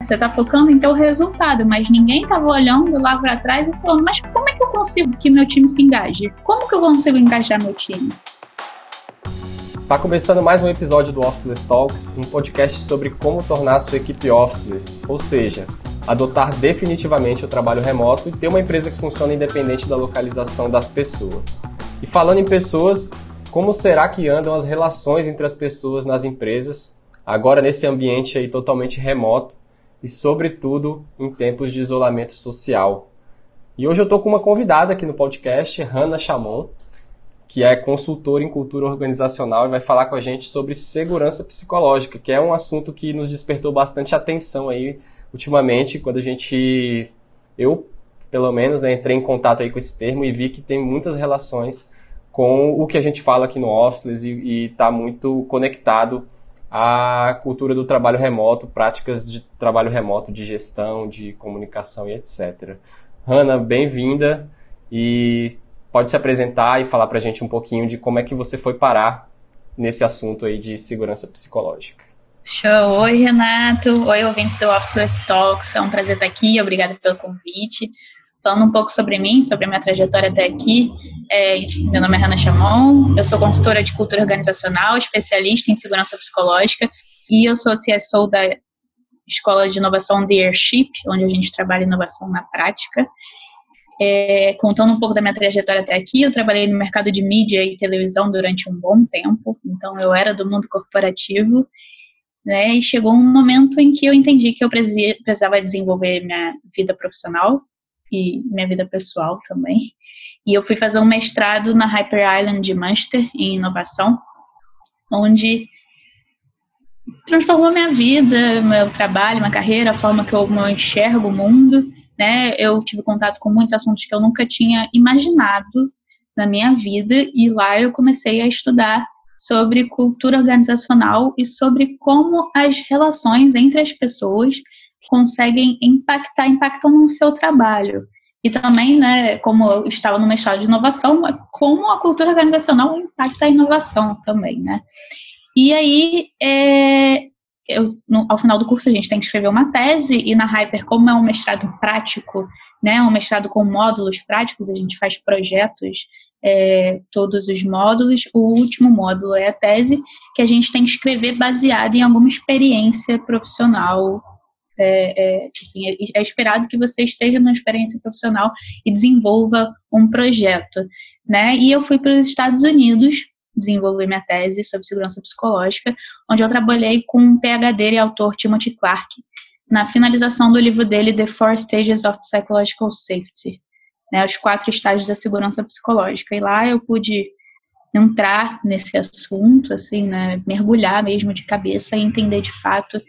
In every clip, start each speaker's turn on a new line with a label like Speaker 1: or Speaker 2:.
Speaker 1: Você está focando em ter o resultado, mas ninguém estava olhando lá para trás e falando: mas como é que eu consigo que meu time se engaje? Como que eu consigo engajar meu time?
Speaker 2: Está começando mais um episódio do Officeless Talks, um podcast sobre como tornar sua equipe officeless, ou seja, adotar definitivamente o trabalho remoto e ter uma empresa que funcione independente da localização das pessoas. E falando em pessoas, como será que andam as relações entre as pessoas nas empresas, agora nesse ambiente aí totalmente remoto, e, sobretudo, em tempos de isolamento social. E hoje eu estou com uma convidada aqui no podcast, Hanna Chamon, que é consultora em cultura organizacional e vai falar com a gente sobre segurança psicológica, que é um assunto que nos despertou bastante atenção aí ultimamente, quando a gente, eu pelo menos, né, entrei em contato aí com esse termo e vi que tem muitas relações com o que a gente fala aqui no Officeless e está muito conectado a cultura do trabalho remoto, práticas de trabalho remoto, de gestão, de comunicação e etc. Hanna, bem-vinda e pode se apresentar e falar para a gente um pouquinho de como é que você foi parar nesse assunto aí de segurança psicológica.
Speaker 1: Show! Oi, Renato! Oi, ouvintes do Officeless Talks. É um prazer estar aqui. Obrigada pelo convite. Falando um pouco sobre mim, sobre a minha trajetória até aqui, é, meu nome é Hannah Chamon, eu sou consultora de cultura organizacional, especialista em segurança psicológica e eu sou CSO da Escola de Inovação The Airship, onde a gente trabalha inovação na prática. É, contando um pouco da minha trajetória até aqui, eu trabalhei no mercado de mídia e televisão durante um bom tempo, então eu era do mundo corporativo, né, e chegou um momento em que eu entendi que eu precisava desenvolver minha vida profissional, e minha vida pessoal também. E eu fui fazer um mestrado na Hyper Island de Manchester, em inovação, onde transformou minha vida, meu trabalho, minha carreira, a forma que eu, eu enxergo o mundo. Né? Eu tive contato com muitos assuntos que eu nunca tinha imaginado na minha vida, e lá eu comecei a estudar sobre cultura organizacional e sobre como as relações entre as pessoas conseguem impactar, impactam no seu trabalho. E também, né, como eu estava no mestrado de inovação, como a cultura organizacional impacta a inovação também, né? E aí, é, eu, no, ao final do curso, a gente tem que escrever uma tese, e na Hyper, como é um mestrado prático, né, um mestrado com módulos práticos, a gente faz projetos, é, todos os módulos. O último módulo é a tese, que a gente tem que escrever baseado em alguma experiência profissional é, é, assim, é, é esperado que você esteja numa experiência profissional e desenvolva um projeto, né? E eu fui para os Estados Unidos desenvolver minha tese sobre segurança psicológica, onde eu trabalhei com um PhD e autor Timothy Clark na finalização do livro dele The Four Stages of Psychological Safety, né, os quatro estágios da segurança psicológica. E lá eu pude entrar nesse assunto, assim, né, mergulhar mesmo de cabeça e entender de fato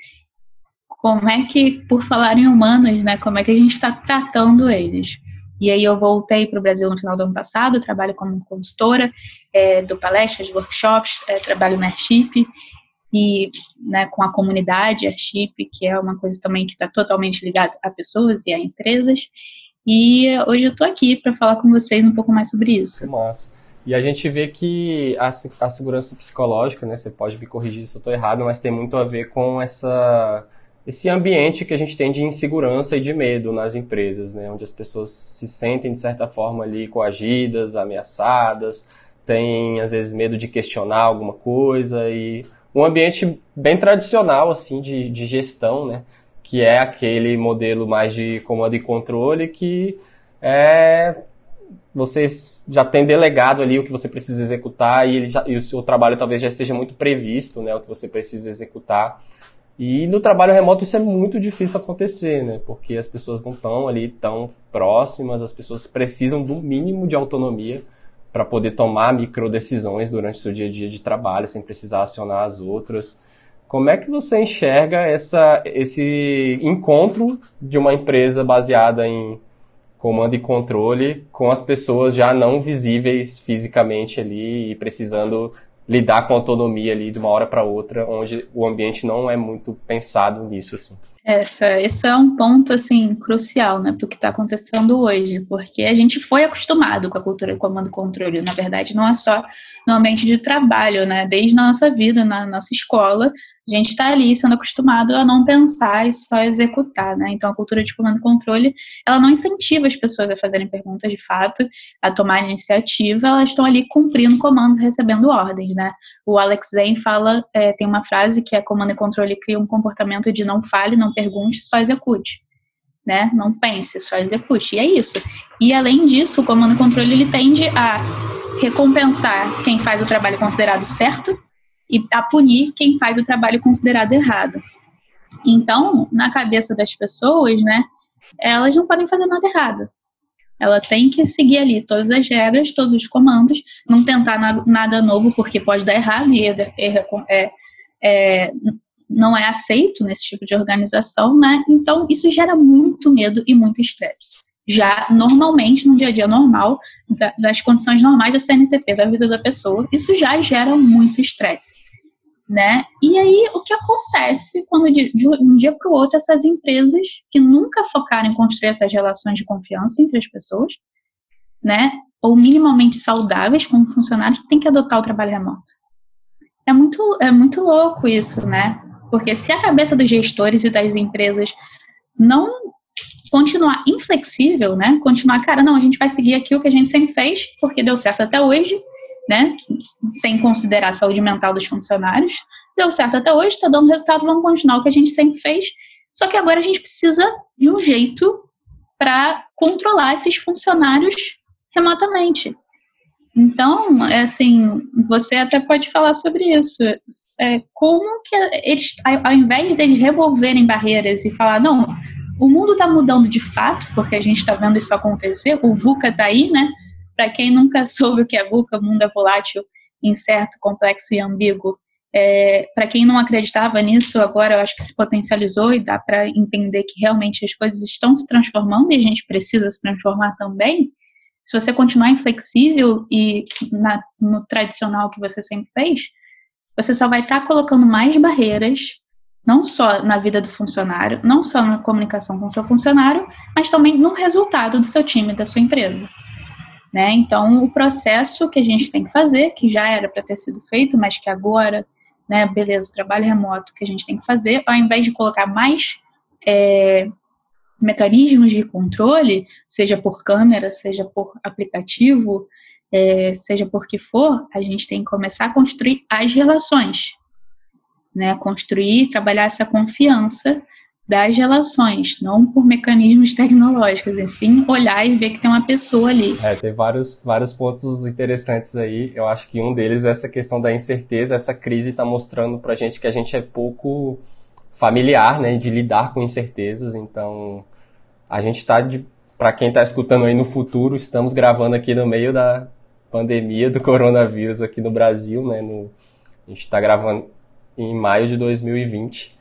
Speaker 1: como é que, por falar em humanos, né, como é que a gente está tratando eles. E aí eu voltei para o Brasil no final do ano passado, trabalho como consultora, é, dou palestras, workshops, é, trabalho na Airship e né, com a comunidade Airship, que é uma coisa também que está totalmente ligada a pessoas e a empresas. E hoje eu estou aqui para falar com vocês um pouco mais sobre isso.
Speaker 2: Nossa. E a gente vê que a, a segurança psicológica, né, você pode me corrigir se eu estou errado, mas tem muito a ver com essa esse ambiente que a gente tem de insegurança e de medo nas empresas, né? onde as pessoas se sentem, de certa forma, ali coagidas, ameaçadas, têm, às vezes, medo de questionar alguma coisa, e um ambiente bem tradicional, assim, de, de gestão, né? que é aquele modelo mais de comando e controle que é vocês já têm delegado ali o que você precisa executar e, já, e o seu trabalho talvez já seja muito previsto, né, o que você precisa executar. E no trabalho remoto isso é muito difícil acontecer, né? Porque as pessoas não estão ali tão próximas, as pessoas precisam do mínimo de autonomia para poder tomar micro decisões durante seu dia a dia de trabalho, sem precisar acionar as outras. Como é que você enxerga essa, esse encontro de uma empresa baseada em comando e controle com as pessoas já não visíveis fisicamente ali e precisando lidar com autonomia ali de uma hora para outra, onde o ambiente não é muito pensado nisso, assim.
Speaker 1: Essa, isso é um ponto, assim, crucial, né, para o que está acontecendo hoje, porque a gente foi acostumado com a cultura de comando e controle, na verdade, não é só no ambiente de trabalho, né, desde a nossa vida, na nossa escola, A gente está ali sendo acostumado a não pensar e só executar, né? Então a cultura de comando e controle, ela não incentiva as pessoas a fazerem perguntas de fato, a tomar iniciativa, elas estão ali cumprindo comandos, recebendo ordens, né? O Alex Zane fala, é, tem uma frase que é comando e controle cria um comportamento de não fale, não pergunte, só execute. Né? Não pense, só execute. E é isso. E além disso, o comando e controle ele tende a recompensar quem faz o trabalho considerado certo e a punir quem faz o trabalho considerado errado. Então, na cabeça das pessoas, né, elas não podem fazer nada errado. Ela tem que seguir ali todas as regras, todos os comandos, não tentar nada novo porque pode dar errado e é, é, é, não é aceito nesse tipo de organização, né? Então isso gera muito medo e muito estresse já normalmente, no dia a dia normal, das condições normais da CNTP, da vida da pessoa, isso já gera muito estresse. Né? E aí, o que acontece quando de, de um dia para o outro essas empresas que nunca focaram em construir essas relações de confiança entre as pessoas, né, ou minimamente saudáveis como funcionários, têm que adotar o trabalho remoto? É muito, é muito louco isso, né? Porque se a cabeça dos gestores e das empresas não continuar inflexível, né? Continuar, cara, não, a gente vai seguir aqui o que a gente sempre fez, porque deu certo até hoje, né? Sem considerar a saúde mental dos funcionários. Deu certo até hoje, está dando resultado, vamos continuar o que a gente sempre fez. Só que agora a gente precisa de um jeito para controlar esses funcionários remotamente. Então, é assim, você até pode falar sobre isso. É, como que eles, ao invés deles revolverem barreiras e falar, não, o mundo está mudando de fato, porque a gente está vendo isso acontecer. O VUCA está aí, né? Para quem nunca soube o que é VUCA, mundo é volátil, incerto, complexo e ambíguo. É, para quem não acreditava nisso, agora eu acho que se potencializou e dá para entender que realmente as coisas estão se transformando e a gente precisa se transformar também. Se você continuar inflexível e na, no tradicional que você sempre fez, você só vai estar tá colocando mais barreiras não só na vida do funcionário, não só na comunicação com o seu funcionário, mas também no resultado do seu time, da sua empresa. Né? Então, o processo que a gente tem que fazer, que já era para ter sido feito, mas que agora, né, beleza, o trabalho remoto que a gente tem que fazer, ao invés de colocar mais é, mecanismos de controle, seja por câmera, seja por aplicativo, é, seja por que for, a gente tem que começar a construir as relações né? Construir, trabalhar essa confiança das relações, não por mecanismos tecnológicos, e sim olhar e ver que tem uma pessoa ali.
Speaker 2: É, tem vários, vários pontos interessantes aí. Eu acho que um deles é essa questão da incerteza. Essa crise está mostrando para a gente que a gente é pouco familiar, né, de lidar com incertezas. Então, a gente está, para quem está escutando aí no futuro, estamos gravando aqui no meio da pandemia do coronavírus aqui no Brasil, né, no, a gente está gravando em maio de 2020.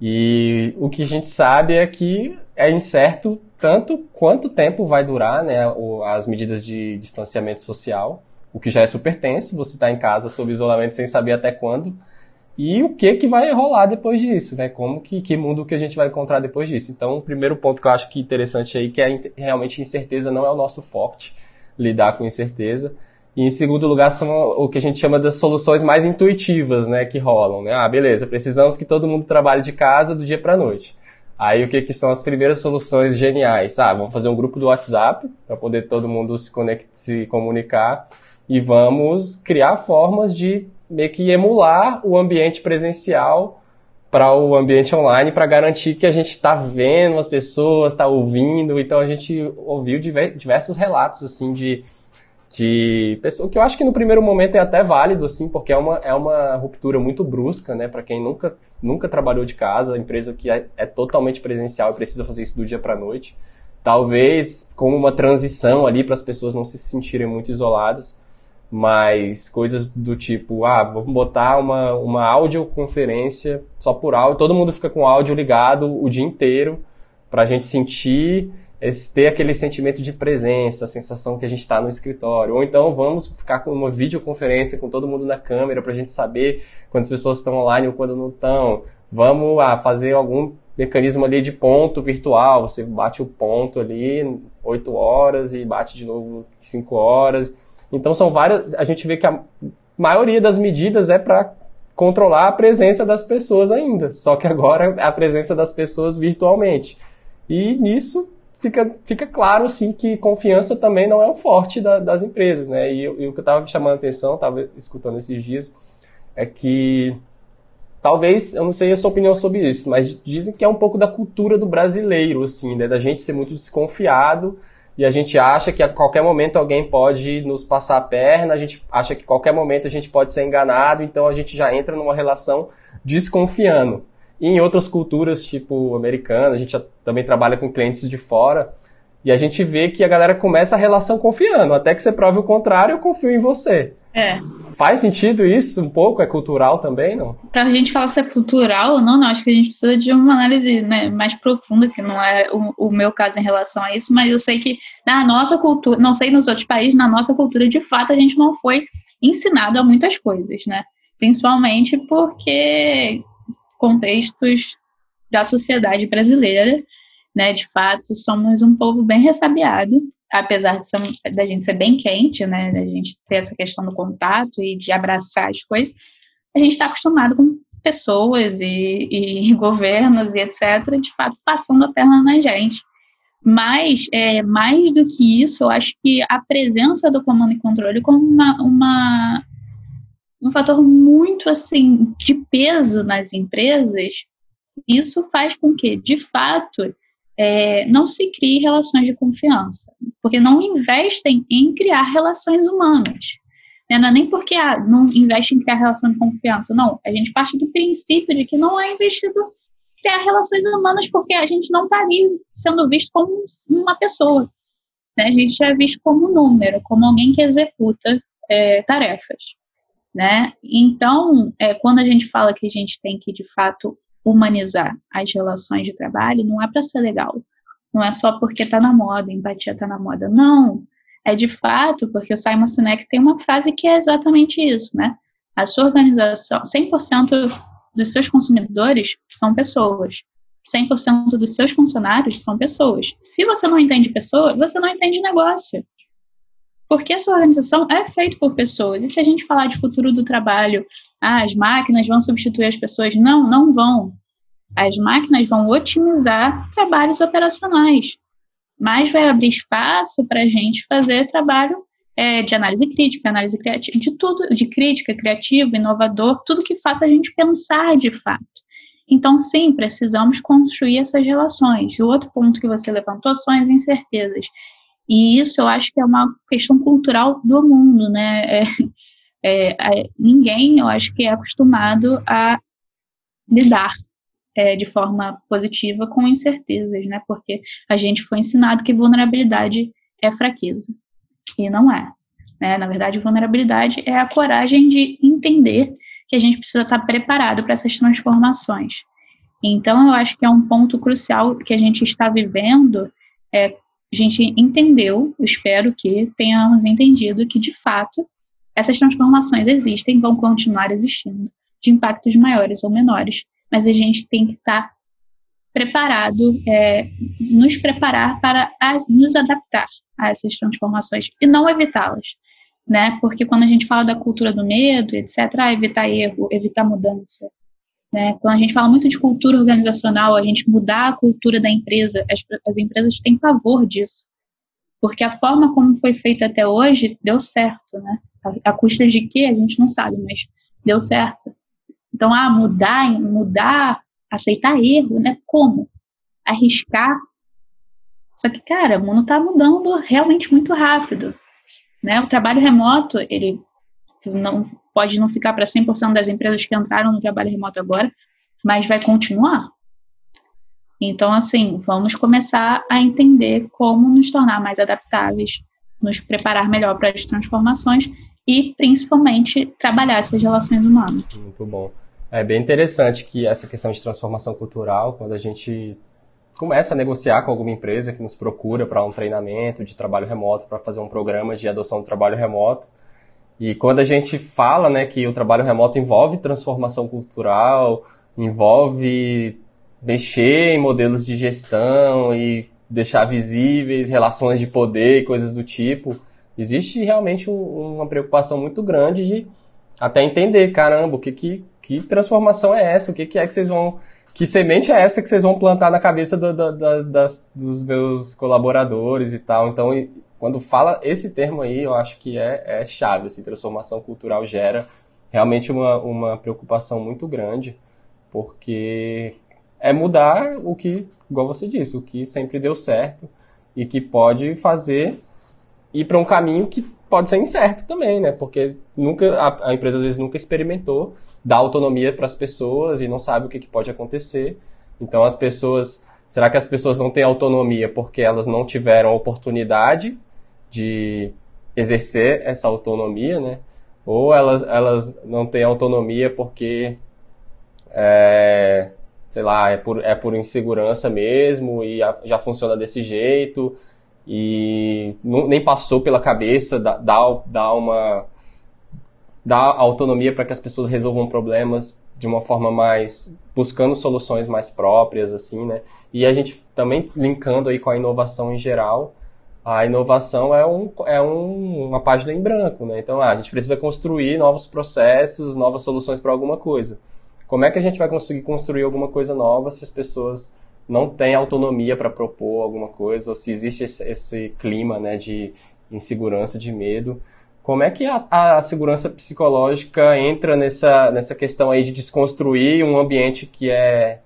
Speaker 2: E o que a gente sabe é que é incerto tanto quanto tempo vai durar né, as medidas de distanciamento social, o que já é super tenso, você está em casa sob isolamento sem saber até quando, e o que que vai rolar depois disso, né? Como que, que mundo que a gente vai encontrar depois disso. Então, o primeiro ponto que eu acho que é interessante aí, que é realmente incerteza não é o nosso forte, lidar com incerteza. E em segundo lugar, são o que a gente chama das soluções mais intuitivas, né, que rolam, né? Ah, beleza, precisamos que todo mundo trabalhe de casa do dia para noite. Aí o que, que são as primeiras soluções geniais? Ah, vamos fazer um grupo do WhatsApp para poder todo mundo se, conect, se comunicar e vamos criar formas de meio que emular o ambiente presencial para o ambiente online para garantir que a gente está vendo as pessoas, está ouvindo. Então a gente ouviu diversos relatos assim de de pessoa que eu acho que no primeiro momento é até válido assim, porque é uma, é uma ruptura muito brusca, né, para quem nunca nunca trabalhou de casa, empresa que é, é totalmente presencial e precisa fazer isso do dia para noite. Talvez como uma transição ali para as pessoas não se sentirem muito isoladas, mas coisas do tipo, ah, vamos botar uma, uma audioconferência só por áudio, todo mundo fica com o áudio ligado o dia inteiro para a gente sentir esse, ter aquele sentimento de presença, a sensação que a gente está no escritório. Ou então vamos ficar com uma videoconferência com todo mundo na câmera para a gente saber quantas pessoas estão online ou quando não estão. Vamos ah, fazer algum mecanismo ali de ponto virtual. Você bate o ponto ali 8 horas e bate de novo 5 horas. Então são várias. A gente vê que a maioria das medidas é para controlar a presença das pessoas ainda, só que agora a presença das pessoas virtualmente. E nisso fica, fica claro assim que confiança também não é o forte da, das empresas, né? E, e o que eu estava chamando a atenção, estava escutando esses dias, é que talvez, eu não sei a sua opinião sobre isso, mas dizem que é um pouco da cultura do brasileiro, assim, né? Da gente ser muito desconfiado e a gente acha que a qualquer momento alguém pode nos passar a perna, a gente acha que a qualquer momento a gente pode ser enganado, então a gente já entra numa relação desconfiando. E em outras culturas, tipo americana, a gente também trabalha com clientes de fora, e a gente vê que a galera começa a relação confiando. Até que você prove o contrário, eu confio em você.
Speaker 1: É.
Speaker 2: Faz sentido isso um pouco? É cultural também, não?
Speaker 1: Pra gente falar se é cultural ou não, não. Acho que a gente precisa de uma análise né, mais profunda, que não é o, o, meu caso em relação a isso, mas eu sei que na nossa cultura, não sei nos outros países, na nossa cultura, de fato, a gente não foi ensinado a muitas coisas, né? Principalmente porque contextos da sociedade brasileira né? De fato, somos um povo bem ressabiado, apesar de ser, da gente ser bem quente, né? Da gente ter essa questão do contato e de abraçar as coisas, a gente está acostumado com pessoas e, e, governos e etc. De fato, passando a perna na gente. Mas, é, mais do que isso, eu acho que a presença do comando e controle como uma, uma um fator muito assim de peso nas empresas, isso faz com que, de fato, é, não se crie relações de confiança, porque não investem em criar relações humanas. Né? Não é nem porque ah, não investe em criar relação de confiança, não. A gente parte do princípio de que não é investido em criar relações humanas porque a gente não está sendo visto como uma pessoa. Né? A gente é visto como um número, como alguém que executa é, tarefas. Né? Então, é, quando a gente fala que a gente tem que, de fato, humanizar as relações de trabalho não é para ser legal. Não é só porque está na moda, empatia está na moda. Não. É de fato porque o Simon Sinek tem uma frase que é exatamente isso, né? A sua organização, 100% dos seus consumidores são pessoas. 100% dos seus funcionários são pessoas. Se você não entende pessoa, você não entende negócio. Porque a sua organização é feita por pessoas. E se a gente falar de futuro do trabalho, ah, as máquinas vão substituir as pessoas? Não, não vão. As máquinas vão otimizar trabalhos operacionais, mas vai abrir espaço para a gente fazer trabalho é, de análise crítica, análise criativa, de tudo, de crítica, criativo, inovador, tudo que faça a gente pensar de fato. Então, sim, precisamos construir essas relações. E o outro ponto que você levantou são as incertezas. E isso eu acho que é uma questão cultural do mundo, né? É, é, é, ninguém, eu acho que é acostumado a lidar é, de forma positiva com incertezas, né? Porque a gente foi ensinado que vulnerabilidade é fraqueza. E não é. Né? Na verdade, vulnerabilidade é a coragem de entender que a gente precisa estar preparado para essas transformações. Então, eu acho que é um ponto crucial que a gente está vivendo é, a gente entendeu, espero que tenhamos entendido que, de fato, essas transformações existem, vão continuar existindo, de impactos maiores ou menores, mas a gente tem que estar preparado, é, nos preparar para a, nos adaptar a essas transformações e não evitá-las, né? Porque quando a gente fala da cultura do medo, etc., ah, evitar erro, evitar mudança, né? Quando a gente fala muito de cultura organizacional, a gente mudar a cultura da empresa, as, as empresas têm pavor disso. Porque a forma como foi feita até hoje deu certo, né? A, a custa de quê? A gente não sabe, mas deu certo. Então, ah, mudar, mudar, aceitar erro, né? Como? Arriscar. Só que, cara, o mundo está mudando realmente muito rápido. Né? O trabalho remoto, ele não pode não ficar para 100% das empresas que entraram no trabalho remoto agora, mas vai continuar. Então, assim, vamos começar a entender como nos tornar mais adaptáveis, nos preparar melhor para as transformações e, principalmente, trabalhar essas relações humanas.
Speaker 2: Muito bom. É bem interessante que essa questão de transformação cultural, quando a gente começa a negociar com alguma empresa que nos procura para um treinamento de trabalho remoto, para fazer um programa de adoção do trabalho remoto, e quando a gente fala né, que o trabalho remoto envolve transformação cultural, envolve mexer em modelos de gestão e deixar visíveis relações de poder e coisas do tipo, existe realmente um, uma preocupação muito grande de até entender, caramba, o que, que, que transformação é essa? O que, que é que vocês vão. Que semente é essa que vocês vão plantar na cabeça do, do, das, dos meus colaboradores e tal? Então, quando fala esse termo aí, eu acho que é, é chave. Assim, transformação cultural gera realmente uma, uma preocupação muito grande, porque é mudar o que, igual você disse, o que sempre deu certo e que pode fazer ir para um caminho que pode ser incerto também, né? Porque nunca a, a empresa às vezes nunca experimentou dar autonomia para as pessoas e não sabe o que, que pode acontecer. Então as pessoas, será que as pessoas não têm autonomia porque elas não tiveram oportunidade de exercer essa autonomia, né? Ou elas, elas não têm autonomia porque é, sei lá, é por, é por insegurança mesmo e a, já funciona desse jeito e não, nem passou pela cabeça dar, dar, uma dar autonomia para que as pessoas resolvam problemas de uma forma mais buscando soluções mais próprias assim, né? E a gente também linkando aí com a inovação em geral, a inovação é, um, é um, uma página em branco, né? Então, ah, a gente precisa construir novos processos, novas soluções para alguma coisa. Como é que a gente vai conseguir construir alguma coisa nova se as pessoas não têm autonomia para propor alguma coisa, ou se existe esse, esse, clima né, de insegurança, de medo? Como é que a, a, segurança psicológica entra nessa, nessa questão aí de desconstruir um ambiente que é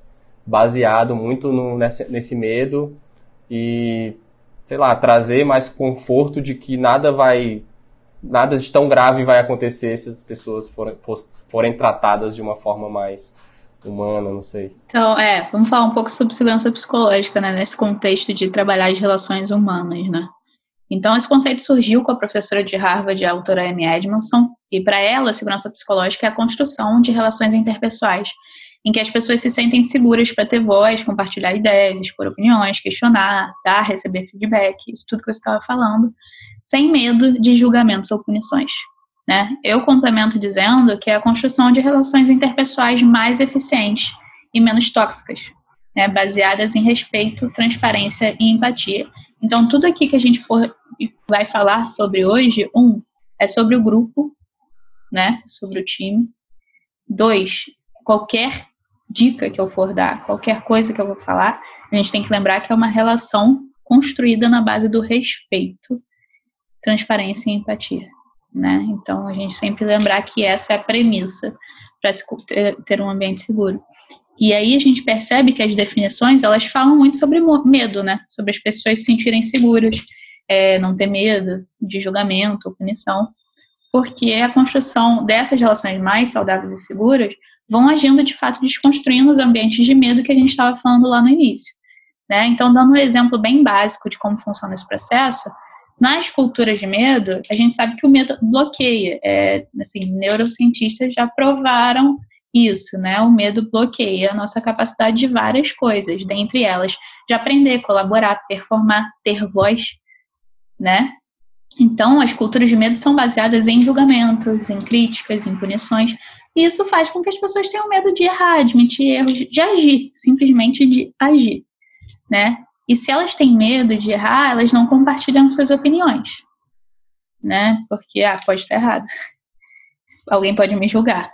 Speaker 2: baseado muito no, nesse, nesse medo e, sei lá, trazer mais conforto de que nada vai nada de tão grave vai acontecer se as pessoas forem, forem tratadas de uma forma mais humana, não sei.
Speaker 1: Então, é, vamos falar um pouco sobre segurança psicológica, né, nesse contexto de trabalhar as relações humanas, né. Então, esse conceito surgiu com a professora de Harvard, a autora Amy Edmondson, e para ela, segurança psicológica é a construção de relações interpessoais, em que as pessoas se sentem seguras para ter voz, compartilhar ideias, expor opiniões, questionar, dar, receber feedback, isso tudo que você estava falando, sem medo de julgamentos ou punições. Né? Eu complemento dizendo que é a construção de relações interpessoais mais eficientes e menos tóxicas, né? baseadas em respeito, transparência e empatia. Então, tudo aqui que a gente for, vai falar sobre hoje, um, é sobre o grupo, né? sobre o time. Dois, qualquer dica que eu for dar, qualquer coisa que eu vou falar, a gente tem que lembrar que é uma relação construída na base do respeito transparência e empatia, né? Então a gente sempre lembrar que essa é a premissa para ter um ambiente seguro. E aí a gente percebe que as definições elas falam muito sobre medo, né? Sobre as pessoas se sentirem seguras, é, não ter medo de julgamento ou punição, porque a construção dessas relações mais saudáveis e seguras vão agindo de fato desconstruindo os ambientes de medo que a gente estava falando lá no início. Né? Então, dando um exemplo bem básico de como funciona esse processo, nas culturas de medo, a gente sabe que o medo bloqueia. É, assim, neurocientistas já provaram isso, né? O medo bloqueia a nossa capacidade de várias coisas, dentre elas de aprender, colaborar, performar, ter voz, né? Então, as culturas de medo são baseadas em julgamentos, em críticas, em punições, e isso faz com que as pessoas tenham medo de errar, admitir erros, de agir, simplesmente de agir, né? E se elas têm medo de errar, elas não compartilham suas opiniões, né? Porque, ah, pode estar errado. Alguém pode me julgar.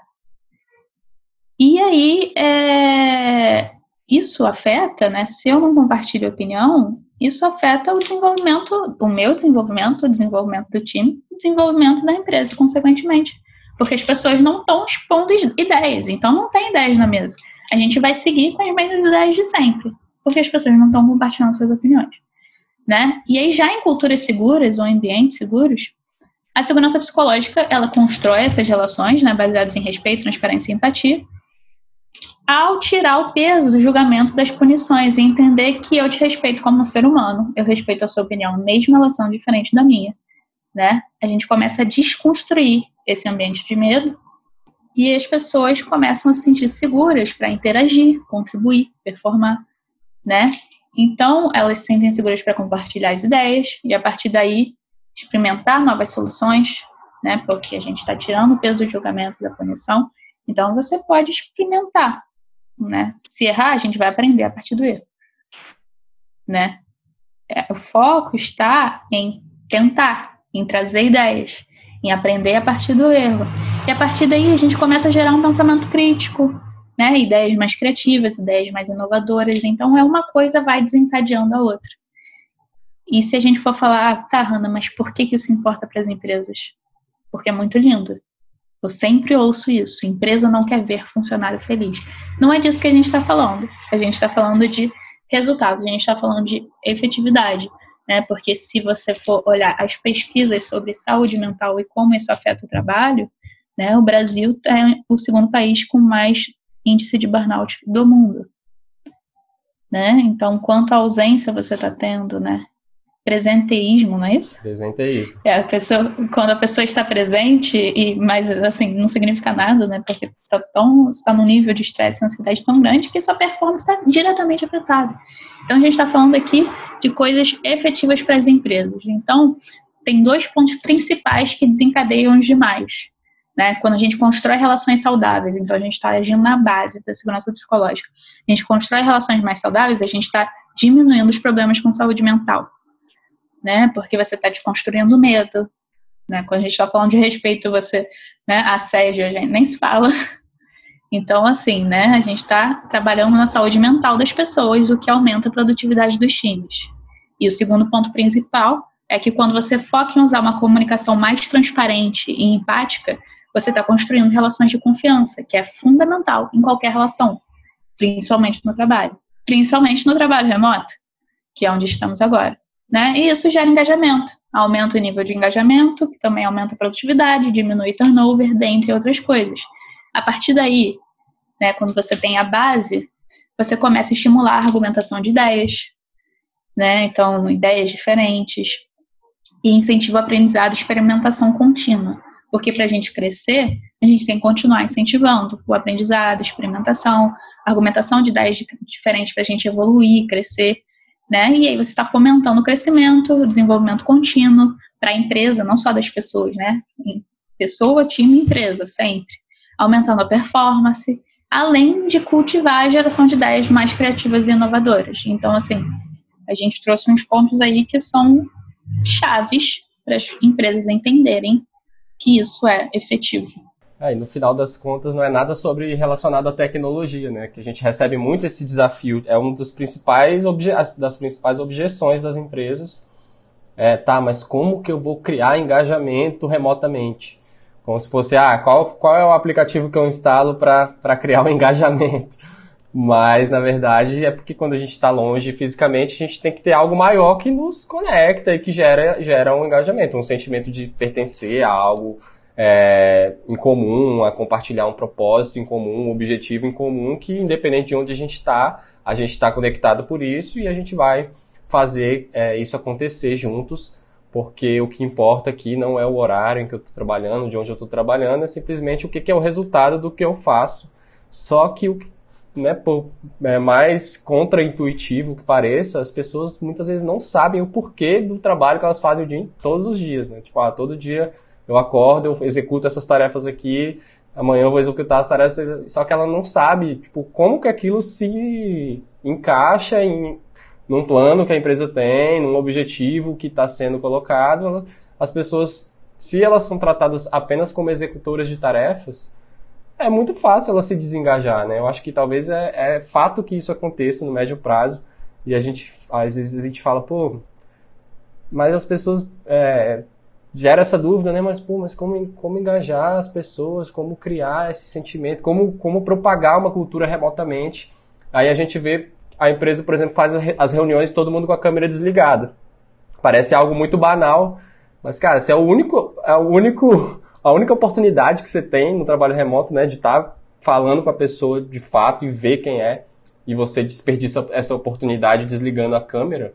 Speaker 1: E aí, é, isso afeta, né? Se eu não compartilho opinião, isso afeta o desenvolvimento, o meu desenvolvimento, o desenvolvimento do time, o desenvolvimento da empresa, consequentemente. Porque as pessoas não estão expondo ideias, então não tem ideias na mesa. A gente vai seguir com as mesmas ideias de sempre porque as pessoas não estão compartilhando suas opiniões, né? E aí já em culturas seguras ou ambientes seguros, a segurança psicológica, ela constrói essas relações, né, baseadas em respeito, transparência e empatia, ao tirar o peso do julgamento das punições e entender que eu te respeito como um ser humano, eu respeito a sua opinião, mesmo ela sendo diferente da minha, né? A gente começa a desconstruir esse ambiente de medo e as pessoas começam a se sentir seguras para interagir, contribuir, performar né? Então, elas se sentem seguras para compartilhar as ideias e, a partir daí, experimentar novas soluções, né? Porque a gente está tirando o peso do julgamento da punição. Então, você pode experimentar, né? Se errar, a gente vai aprender a partir do erro, né? É, o foco está em tentar, em trazer ideias. Em aprender a partir do erro. E a partir daí a gente começa a gerar um pensamento crítico, né? Ideias mais criativas, ideias mais inovadoras. Então é uma coisa vai desencadeando a outra. E se a gente for falar, ah, tá, Hanna, mas por que, que isso importa para as empresas? Porque é muito lindo. Eu sempre ouço isso. Empresa não quer ver funcionário feliz. Não é disso que a gente está falando. A gente está falando de resultados, a gente está falando de efetividade. Né? Porque se você for olhar as pesquisas sobre saúde mental e como isso afeta o trabalho, né, o Brasil é o segundo país com mais índice de burnout do mundo. Né? Então, quanto ausência você está tendo, né? Presenteísmo, não é isso?
Speaker 2: Presenteísmo.
Speaker 1: É, a pessoa, quando a pessoa está presente, e mas assim, não significa nada, né? Porque está tão, está num nível de estresse e ansiedade tão grande que sua performance está diretamente afetada. Então a gente está falando aqui de coisas efetivas para as empresas. Então, tem dois pontos principais que desencadeiam os demais. Né? Quando a gente constrói relações saudáveis, então a gente está agindo na base da segurança psicológica. A gente constrói relações mais saudáveis, a gente está diminuindo os problemas com saúde mental né? Porque você está desconstruindo o medo, né? Quando a gente está falando de respeito, você, né? Assédio, a gente nem se fala. Então, assim, né? A gente está trabalhando na saúde mental das pessoas, o que aumenta a produtividade dos times. E o segundo ponto principal é que quando você foca em usar uma comunicação mais transparente e empática, você está construindo relações de confiança, que é fundamental em qualquer relação, principalmente no trabalho. Principalmente no trabalho remoto, que é onde estamos agora. Né? E isso gera engajamento, aumenta o nível de engajamento, que também aumenta a produtividade, diminui turnover, dentre outras coisas. A partir daí, né, quando você tem a base, você começa a estimular a argumentação de ideias, né? Então, ideias diferentes, e incentiva o aprendizado e experimentação contínua. Porque para a gente crescer, a gente tem que continuar incentivando o aprendizado, experimentação, argumentação de ideias diferentes para a gente evoluir, crescer né? E aí você está fomentando o crescimento, o desenvolvimento contínuo para a empresa, não só das pessoas, né? Pessoa, time, empresa, sempre. Aumentando a performance, além de cultivar a geração de ideias mais criativas e inovadoras. Então, assim, a gente trouxe uns pontos aí que são chaves para as empresas entenderem que isso é efetivo.
Speaker 2: E no final das contas não é nada sobre relacionado à tecnologia, né? Que a gente recebe muito esse desafio. É um dos principais das principais objeções das empresas. É, tá, mas como que eu vou criar engajamento remotamente? Como se fosse, ah, qual, qual é o aplicativo que eu instalo para criar o um engajamento? Mas, na verdade, é porque quando a gente está longe fisicamente, a gente tem que ter algo maior que nos conecta e que gera, gera um engajamento, um sentimento de pertencer a algo, é, em comum, a compartilhar um propósito em comum, um objetivo em comum, que independente de onde a gente está, a gente está conectado por isso e a gente vai fazer é, isso acontecer juntos, porque o que importa aqui não é o horário em que eu estou trabalhando, de onde eu estou trabalhando, é simplesmente o que, que, é o resultado do que eu faço. Só que o né, por é, mais contraintuitivo que pareça, as pessoas muitas vezes não sabem o porquê do trabalho que elas fazem o dia, todos os dias, né? Tipo, ah, todo dia eu acordo, eu executo essas tarefas aqui, amanhã eu vou executar as tarefas, só que ela não sabe, tipo, como que aquilo se encaixa em num plano que a empresa tem, num objetivo que está sendo colocado. As pessoas, se elas são tratadas apenas como executoras de tarefas, é muito fácil elas se desengajar, né? Eu acho que talvez é, é fato que isso aconteça no médio prazo e a gente, às vezes a gente fala, pô, mas as pessoas é, gera essa dúvida, né? Mas, pô, mas como, como engajar as pessoas, como criar esse sentimento, como, como propagar uma cultura remotamente. Aí a gente vê a empresa, por exemplo, faz as reuniões todo mundo com a câmera desligada. Parece algo muito banal, mas, cara, se é o único, é o único, a única oportunidade que você tem no trabalho remoto, né, de estar tá falando com a pessoa de fato e ver quem é, e você desperdiça essa oportunidade desligando a câmera,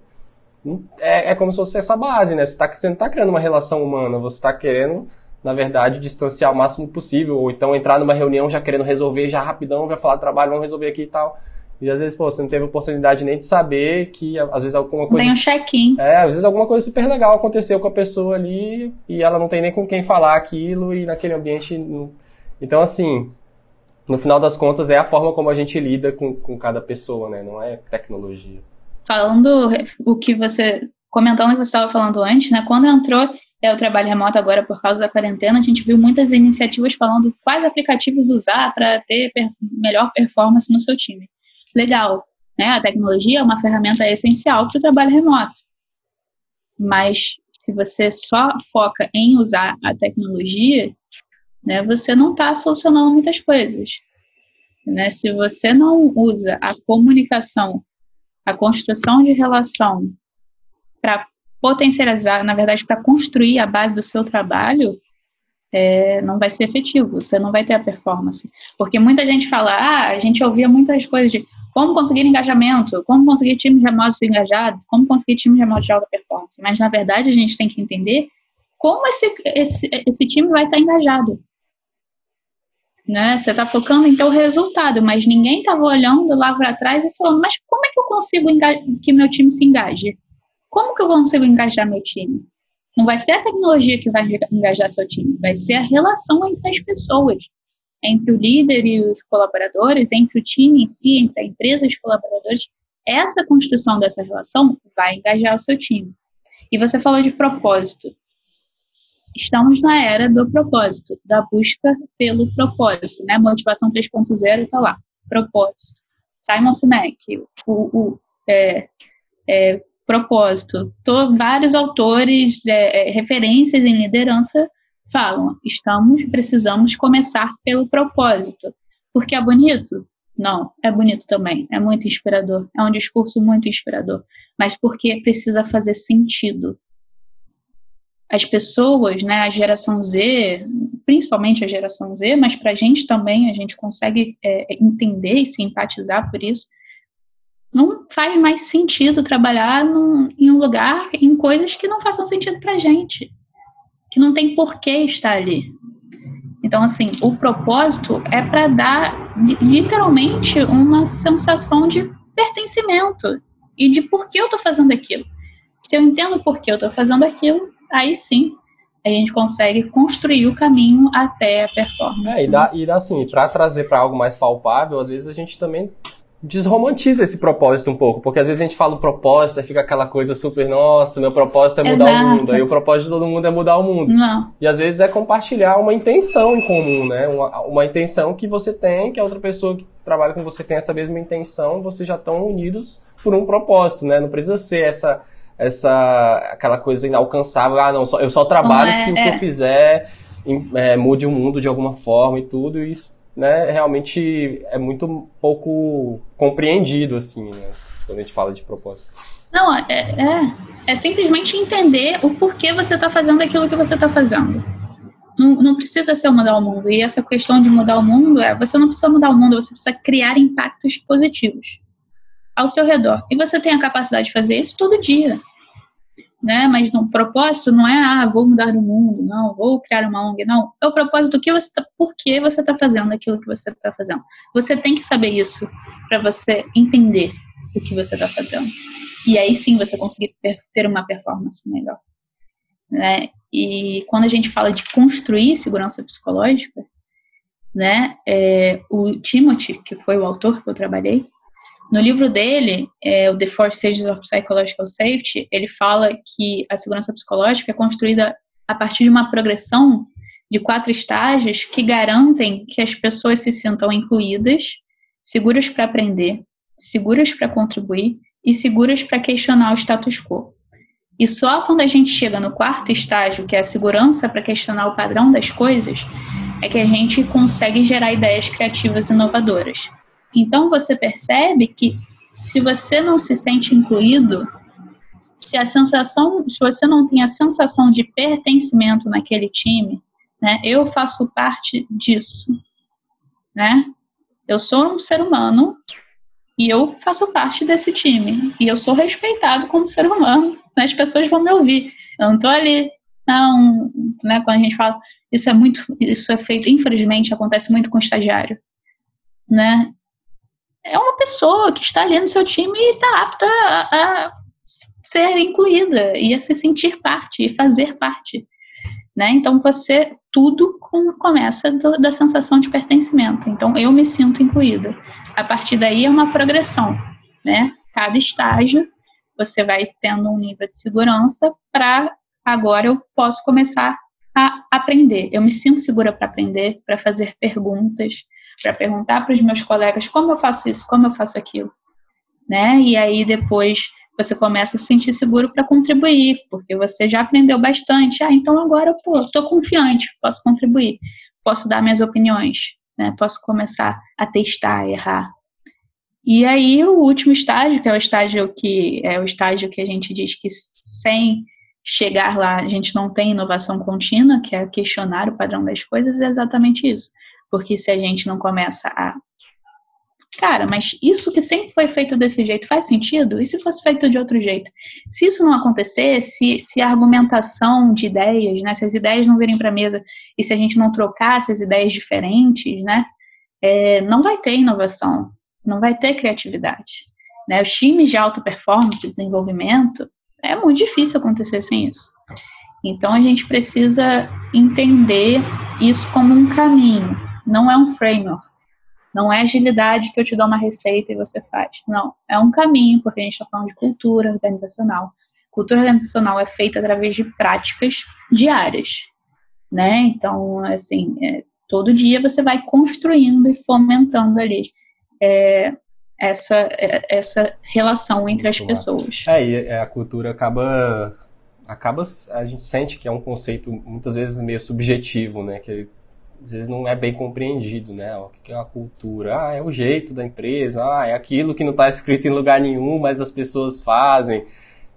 Speaker 2: é, é como se fosse essa base, né? Você, tá, você não está criando uma relação humana, você está querendo, na verdade, distanciar o máximo possível, ou então entrar numa reunião já querendo resolver já rapidão, vai falar trabalho, vamos resolver aqui e tal. E às vezes, pô, você não teve oportunidade nem de saber que às vezes alguma coisa.
Speaker 1: Tem um check-in.
Speaker 2: É, às vezes alguma coisa super legal aconteceu com a pessoa ali e ela não tem nem com quem falar aquilo e naquele ambiente. Então, assim, no final das contas, é a forma como a gente lida com, com cada pessoa, né? Não é tecnologia
Speaker 1: falando o que você, comentando o que você estava falando antes, né? Quando entrou é o trabalho remoto agora por causa da quarentena, a gente viu muitas iniciativas falando quais aplicativos usar para ter per melhor performance no seu time. Legal, né? A tecnologia é uma ferramenta essencial para o trabalho remoto. Mas se você só foca em usar a tecnologia, né, você não está solucionando muitas coisas. Né? Se você não usa a comunicação, a construção de relação para potencializar, na verdade, para construir a base do seu trabalho, é, não vai ser efetivo, você não vai ter a performance. Porque muita gente fala, ah, a gente ouvia muitas coisas de como conseguir engajamento, como conseguir times remotos engajados, como conseguir times remotos de alta performance. Mas, na verdade, a gente tem que entender como esse, esse, esse time vai estar engajado. Né? Você está focando em ter o resultado, mas ninguém estava olhando lá para trás e falando, mas como é que eu consigo que meu time se engaje? Como que eu consigo engajar meu time? Não vai ser a tecnologia que vai engajar seu time, vai ser a relação entre as pessoas entre o líder e os colaboradores, entre o time em si, entre a empresa e os colaboradores, essa construção dessa relação vai engajar o seu time. E você falou de propósito. Estamos na era do propósito, da busca pelo propósito, né? Motivação 3.0 está lá, propósito. Simon Sinek, o, o é, é, propósito. Tô, vários autores, é, é referências em liderança falam: estamos, precisamos começar pelo propósito. Porque é bonito? Não, é bonito também, é muito inspirador, é um discurso muito inspirador, mas porque precisa fazer sentido. As pessoas, né, a geração Z, principalmente a geração Z, mas para a gente também, a gente consegue é, entender e simpatizar por isso, não faz mais sentido trabalhar num, em um lugar, em coisas que não façam sentido para a gente que não tem por que estar ali. Então, assim, o propósito é para dar literalmente uma sensação de pertencimento e de por que eu estou fazendo aquilo. Se eu entendo por que eu estou fazendo aquilo, aí sim a gente consegue construir o caminho até a performance.
Speaker 2: É, e dá, e dá assim, para trazer para algo mais palpável, às vezes a gente também desromantiza esse propósito um pouco, porque às vezes a gente fala o propósito, aí fica aquela coisa super, nossa, meu propósito é mudar Exato. o mundo, aí o propósito de todo mundo é mudar o mundo.
Speaker 1: Não.
Speaker 2: E às vezes é compartilhar uma intenção em comum, né? Uma, uma intenção que você tem, que a outra pessoa que trabalha com você tem essa mesma intenção, vocês já estão unidos por um propósito, né? Não precisa ser essa essa aquela coisa inalcançável, ah, não, só, eu só trabalho é, se o que eu é. fizer é, mude o mundo de alguma forma e tudo, e isso né, realmente é muito pouco compreendido, assim, né, quando a gente fala de propósito.
Speaker 1: Não, é, é, é simplesmente entender o porquê você está fazendo aquilo que você está fazendo. Não, não, precisa ser mudar o mundo. E essa questão de mudar o mundo é: você não precisa mudar o mundo, você precisa criar impactos positivos ao seu redor. E você tem a capacidade de fazer isso todo dia né? Mas no propósito não é, ah, vou mudar o mundo, não, vou criar uma ONG, não. É o propósito do que você tá, por que você está fazendo aquilo que você está fazendo. Você tem que saber isso para você entender o que você está fazendo. E aí sim você conseguir ter uma performance melhor. Né? E quando a gente fala de construir segurança psicológica, né, é, o Timothy, que foi o autor que eu trabalhei, no livro dele, é, o The Four Stages of Psychological Safety, ele fala que a segurança psicológica é construída a partir de uma progressão de quatro estágios que garantem que as pessoas se sintam incluídas, seguras para aprender, seguras para contribuir e seguras para questionar o status quo. E só quando a gente chega no quarto estágio, que é a segurança para questionar o padrão das coisas, é que a gente consegue gerar ideias criativas e inovadoras. Então você percebe que se você não se sente incluído, se a sensação, se você não tem a sensação de pertencimento naquele time, né? Eu faço parte disso, né? Eu sou um ser humano e eu faço parte desse time e eu sou respeitado como ser humano. Né? As pessoas vão me ouvir. Eu não tô ali, não, né? Quando a gente fala isso é muito, isso é feito, infelizmente acontece muito com estagiário, né? É uma pessoa que está ali no seu time e está apta a, a, ser incluída e a se sentir parte e fazer parte. Né? Então você tudo com, começa do, da sensação de pertencimento. Então eu me sinto incluída. A partir daí é uma progressão, né? Cada estágio você vai tendo um nível de segurança para agora eu posso começar a aprender. Eu me sinto segura para aprender, para fazer perguntas, para perguntar para os meus colegas como eu faço isso, como eu faço aquilo, né? E aí depois você começa a se sentir seguro para contribuir, porque você já aprendeu bastante. Ah, então agora, pô, estou confiante, posso contribuir, posso dar minhas opiniões, né? Posso começar a testar, errar. E aí o último estágio, que é o estágio que é o estágio que a gente diz que sem chegar lá a gente não tem inovação contínua, que é questionar o padrão das coisas, é exatamente isso. Porque se a gente não começa a cara, mas isso que sempre foi feito desse jeito faz sentido? E se fosse feito de outro jeito? Se isso não acontecer, se, se a argumentação de ideias, né, se as ideias não virem para a mesa e se a gente não trocar essas ideias diferentes, né, é, não vai ter inovação, não vai ter criatividade. Né? Os times de alta performance, desenvolvimento, é muito difícil acontecer sem isso. Então a gente precisa entender isso como um caminho, não é um framework. Não é agilidade que eu te dou uma receita e você faz. Não, é um caminho, porque a gente está falando de cultura organizacional. Cultura organizacional é feita através de práticas diárias, né? Então, assim, é, todo dia você vai construindo e fomentando ali é, essa, é, essa relação entre as pessoas.
Speaker 2: É, e a cultura acaba acaba a gente sente que é um conceito muitas vezes meio subjetivo, né? Que às vezes não é bem compreendido, né? O que é a cultura? Ah, é o jeito da empresa, ah, é aquilo que não está escrito em lugar nenhum, mas as pessoas fazem.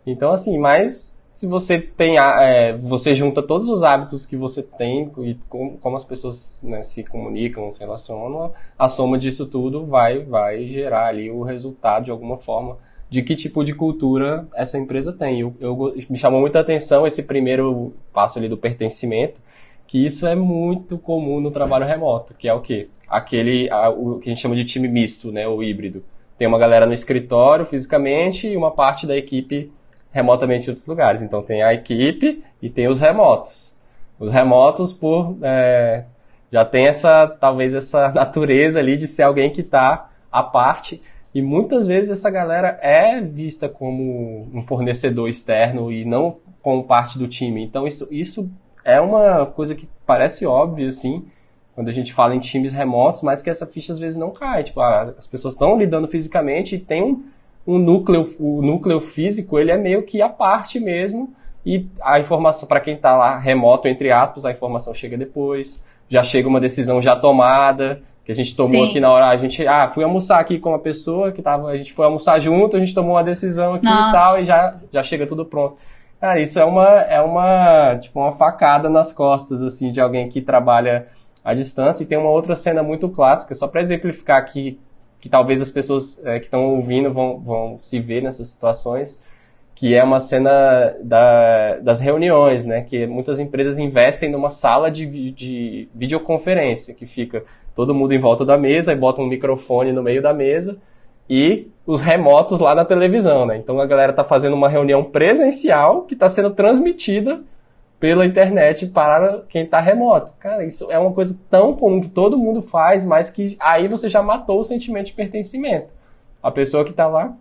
Speaker 2: Então, assim, mas se você tem, é, você junta todos os hábitos que você tem e como, como as pessoas né, se comunicam, se relacionam, a soma disso tudo vai, vai gerar ali o resultado de alguma forma de que tipo de cultura essa empresa tem. Eu, eu me chamou muita atenção esse primeiro passo ali do pertencimento, que isso é muito comum no trabalho remoto, que é o quê? Aquele, a, o que a gente chama de time misto, né, o híbrido. Tem uma galera no escritório fisicamente e uma parte da equipe remotamente em outros lugares. Então tem a equipe e tem os remotos. Os remotos por é, já tem essa talvez essa natureza ali de ser alguém que está à parte e muitas vezes essa galera é vista como um fornecedor externo e não como parte do time. Então isso, isso é uma coisa que parece óbvia, assim, quando a gente fala em times remotos, mas que essa ficha às vezes não cai. Tipo, ah, as pessoas estão lidando fisicamente e tem um, um núcleo, o núcleo físico, ele é meio que a parte mesmo, e a informação, para quem está lá remoto, entre aspas, a informação chega depois, já chega uma decisão já tomada, que a gente tomou Sim. aqui na hora, a gente, ah, fui almoçar aqui com uma pessoa que tava, a gente foi almoçar junto, a gente tomou uma decisão aqui Nossa. e tal, e já, já chega tudo pronto. Cara, isso é uma, é uma, tipo, uma facada nas costas, assim, de alguém que trabalha à distância. E tem uma outra cena muito clássica, só para exemplificar aqui, que talvez as pessoas é, que estão ouvindo vão, vão se ver nessas situações, que é uma cena da, das reuniões, né? Que muitas empresas investem numa sala de, de videoconferência, que fica todo mundo em volta da mesa e bota um microfone no meio da mesa e os remotos lá na televisão, né? Então a galera tá fazendo uma reunião presencial que está sendo transmitida pela internet para quem está remoto. Cara, isso é uma coisa tão comum que todo mundo faz, mas que aí você já matou o sentimento de pertencimento. A pessoa que está lá.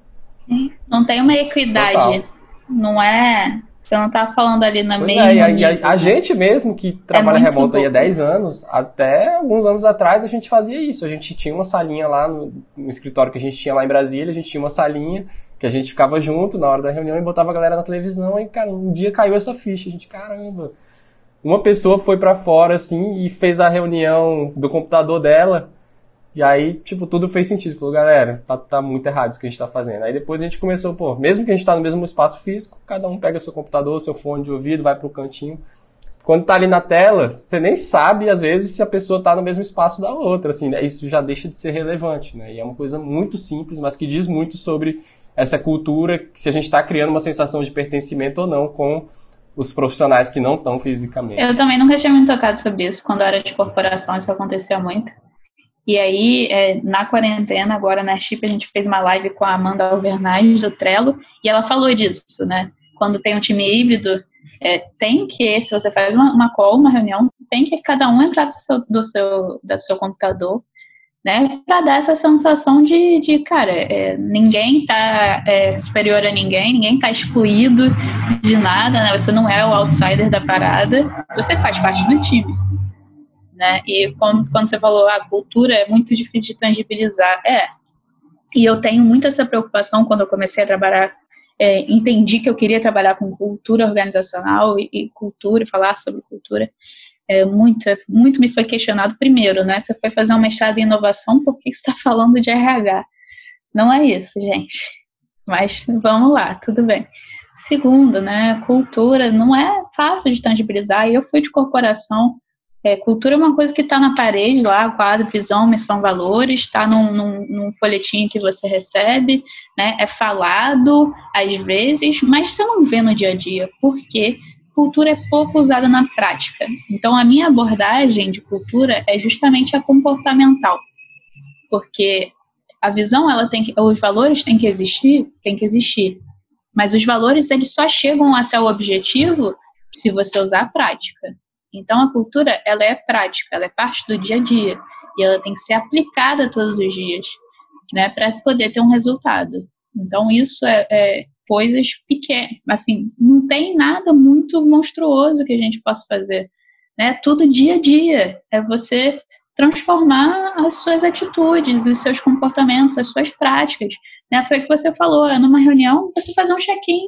Speaker 1: Não tem uma equidade. Total. Não é você não tá falando ali na pois
Speaker 2: mesma. É, e a, a, a, gente mesmo que trabalha é remoto aí há 10 anos, até alguns anos atrás a gente fazia isso. A gente tinha uma salinha lá no, no, escritório que a gente tinha lá em Brasília, a gente tinha uma salinha que a gente ficava junto na hora da reunião e botava a galera na televisão. E, cara, um dia caiu essa ficha. A gente, caramba. Uma pessoa foi para fora assim e fez a reunião do computador dela e aí, tipo, tudo fez sentido. Falou, galera, tá, tá muito errado isso que a gente tá fazendo. Aí depois a gente começou, pô, mesmo que a gente tá no mesmo espaço físico, cada um pega seu computador, seu fone de ouvido, vai pro cantinho. Quando tá ali na tela, você nem sabe, às vezes, se a pessoa tá no mesmo espaço da outra, assim, né? Isso já deixa de ser relevante, né? E é uma coisa muito simples, mas que diz muito sobre essa cultura, se a gente tá criando uma sensação de pertencimento ou não com os profissionais que não estão fisicamente.
Speaker 1: Eu também nunca tinha me tocado sobre isso. Quando era de corporação, isso acontecia muito. E aí, é, na quarentena, agora na Chip, a gente fez uma live com a Amanda Alvernaz do Trello, e ela falou disso, né? Quando tem um time híbrido, é, tem que, se você faz uma, uma call, uma reunião, tem que cada um entrar do seu, do seu, do seu computador, né? Para dar essa sensação de, de cara, é, ninguém está é, superior a ninguém, ninguém está excluído de nada, né? Você não é o outsider da parada, você faz parte do time. Né? E como, quando você falou, a cultura é muito difícil de tangibilizar. É. E eu tenho muito essa preocupação quando eu comecei a trabalhar, é, entendi que eu queria trabalhar com cultura organizacional e, e cultura, falar sobre cultura é, muito, muito me foi questionado primeiro, né? Você foi fazer uma mestrado em inovação, por que você está falando de RH? Não é isso, gente. Mas vamos lá, tudo bem. Segundo, né? Cultura não é fácil de tangibilizar. Eu fui de corporação. É, cultura é uma coisa que está na parede lá, quadro, visão, missão, valores, está num, num, num folhetim que você recebe, né? É falado às vezes, mas você não vê no dia a dia. Por quê? cultura é pouco usada na prática. Então, a minha abordagem de cultura é justamente a comportamental, porque a visão, ela tem que, os valores têm que existir, tem que existir, mas os valores eles só chegam até o objetivo se você usar a prática. Então, a cultura ela é prática, ela é parte do dia a dia e ela tem que ser aplicada todos os dias, né, para poder ter um resultado. Então, isso é, é coisas pequenas, assim, não tem nada muito monstruoso que a gente possa fazer, né? Tudo dia a dia é você transformar as suas atitudes, os seus comportamentos, as suas práticas, né? Foi o que você falou, numa reunião você fazer um check-in,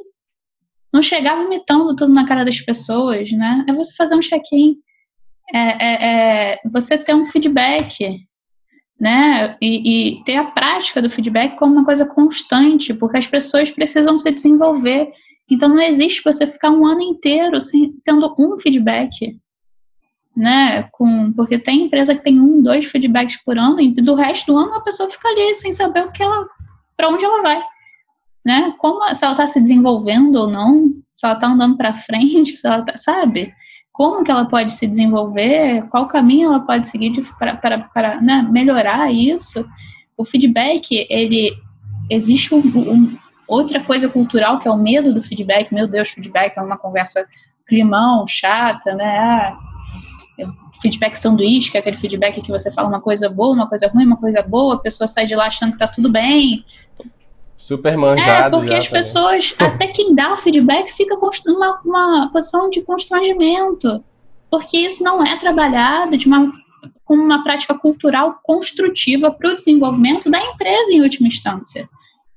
Speaker 1: não chegar vomitando tudo na cara das pessoas, né? É você fazer um check-in, é, é, é você ter um feedback, né? E, e, ter a prática do feedback como uma coisa constante, porque as pessoas precisam se desenvolver. Então não existe você ficar um ano inteiro sem tendo um feedback, né? Com, porque tem empresa que tem um, dois feedbacks por ano e do resto do ano a pessoa fica ali sem saber o que ela, para onde ela vai, né? Como se ela está se desenvolvendo ou não, se ela está andando para frente, se ela tá, sabe? como que ela pode se desenvolver, qual caminho ela pode seguir para né, melhorar isso. O feedback, ele existe um, um, outra coisa cultural que é o medo do feedback. Meu Deus, feedback é uma conversa climão, chata, né? Ah, feedback sanduíche, que é aquele feedback que você fala uma coisa boa, uma coisa ruim, uma coisa boa, a pessoa sai de lá achando que tá tudo bem,
Speaker 2: Super manjado.
Speaker 1: É, porque as pessoas, até quem dá o feedback, fica uma, uma posição de constrangimento. Porque isso não é trabalhado de uma, com uma prática cultural construtiva para o desenvolvimento da empresa, em última instância.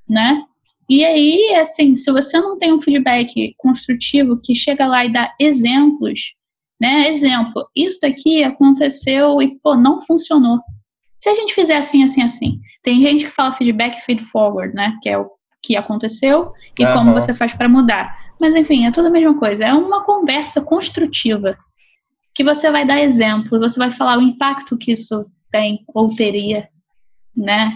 Speaker 1: Né? E aí, assim, se você não tem um feedback construtivo que chega lá e dá exemplos, né? Exemplo, isso daqui aconteceu e, pô, não funcionou. Se a gente fizer assim, assim, assim, tem gente que fala feedback feed forward, né? Que é o que aconteceu e uhum. como você faz para mudar. Mas enfim, é tudo a mesma coisa. É uma conversa construtiva que você vai dar exemplo, você vai falar o impacto que isso tem ou teria, né?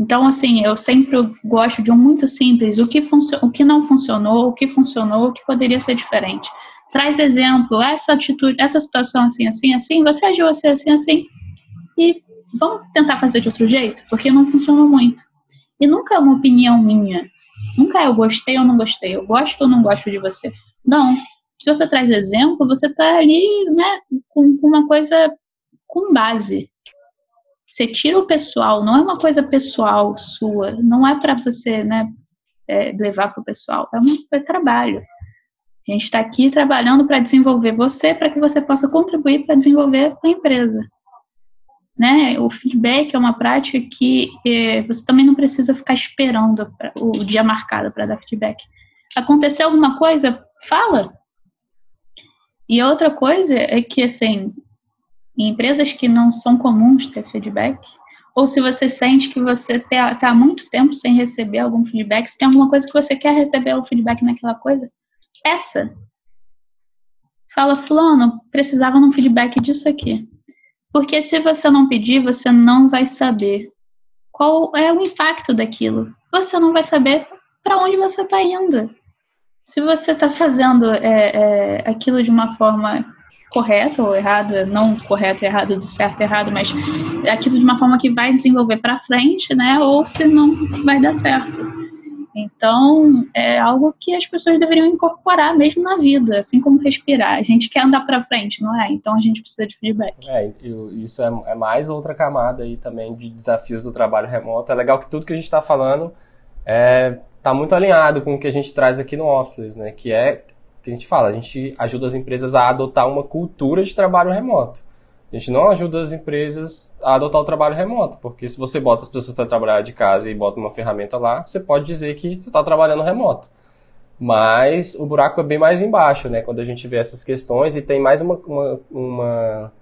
Speaker 1: Então, assim, eu sempre gosto de um muito simples, o que, o que não funcionou, o que funcionou, o que poderia ser diferente. Traz exemplo, essa atitude, essa situação assim, assim, assim, você agiu assim, assim, assim, e vamos tentar fazer de outro jeito, porque não funcionou muito. E nunca é uma opinião minha. Nunca é eu gostei ou não gostei, eu gosto ou não gosto de você. Não. Se você traz exemplo, você está ali, né, com, com uma coisa com base. Você tira o pessoal, não é uma coisa pessoal sua, não é para você, né, é, levar para o pessoal, é um é trabalho. A gente está aqui trabalhando para desenvolver você, para que você possa contribuir para desenvolver a empresa. Né? O feedback é uma prática que é, você também não precisa ficar esperando o dia marcado para dar feedback. Aconteceu alguma coisa? Fala. E outra coisa é que, assim, em empresas que não são comuns ter feedback, ou se você sente que você está há muito tempo sem receber algum feedback, se tem alguma coisa que você quer receber o feedback naquela coisa, peça. Fala, fulano, precisava de um feedback disso aqui. Porque se você não pedir, você não vai saber qual é o impacto daquilo. Você não vai saber para onde você está indo. Se você está fazendo é, é, aquilo de uma forma correta ou errada, não correto, errado, do certo, errado, mas aquilo de uma forma que vai desenvolver para frente, né? Ou se não vai dar certo. Então, é algo que as pessoas deveriam incorporar mesmo na vida, assim como respirar. A gente quer andar para frente, não é? Então a gente precisa de feedback.
Speaker 2: É, isso é, é, mais outra camada aí também de desafios do trabalho remoto. É legal que tudo que a gente está falando é, tá muito alinhado com o que a gente traz aqui no Officeless, né? Que é que a gente fala, a gente ajuda as empresas a adotar uma cultura de trabalho remoto. A gente não ajuda as empresas a adotar o trabalho remoto, porque se você bota as pessoas para trabalhar de casa e bota uma ferramenta lá, você pode dizer que você está trabalhando remoto. Mas o buraco é bem mais embaixo, né? Quando a gente vê essas questões e tem mais uma, uma, uma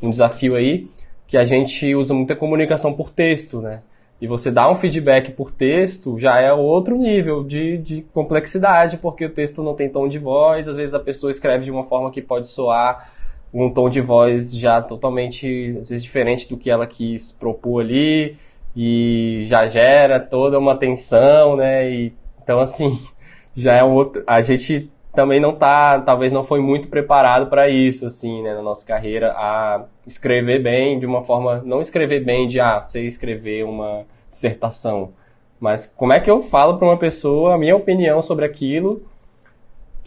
Speaker 2: um desafio aí que a gente usa muita comunicação por texto, né? E você dá um feedback por texto já é outro nível de, de complexidade, porque o texto não tem tom de voz, às vezes a pessoa escreve de uma forma que pode soar um tom de voz já totalmente, às vezes, diferente do que ela quis propor ali, e já gera toda uma tensão, né? E, então, assim, já é um outro. A gente também não tá, talvez não foi muito preparado para isso, assim, né, na nossa carreira, a escrever bem de uma forma, não escrever bem de, ah, você escrever uma dissertação, mas como é que eu falo para uma pessoa a minha opinião sobre aquilo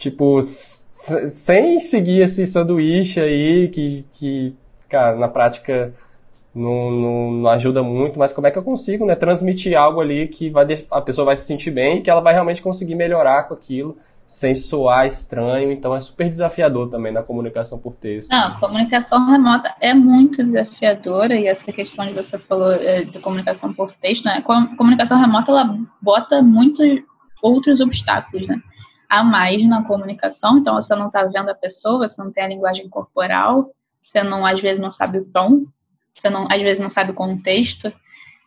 Speaker 2: Tipo, sem seguir esse sanduíche aí, que, que cara, na prática não, não, não, ajuda muito, mas como é que eu consigo, né, transmitir algo ali que vai, a pessoa vai se sentir bem e que ela vai realmente conseguir melhorar com aquilo sem soar estranho, então é super desafiador também na comunicação por texto.
Speaker 1: Não, a comunicação remota é muito desafiadora e essa questão que você falou é, de comunicação por texto, né? A comunicação remota ela bota muitos outros obstáculos, né? A mais na comunicação, então você não está vendo a pessoa, você não tem a linguagem corporal, você não às vezes não sabe o tom, você não às vezes não sabe o contexto,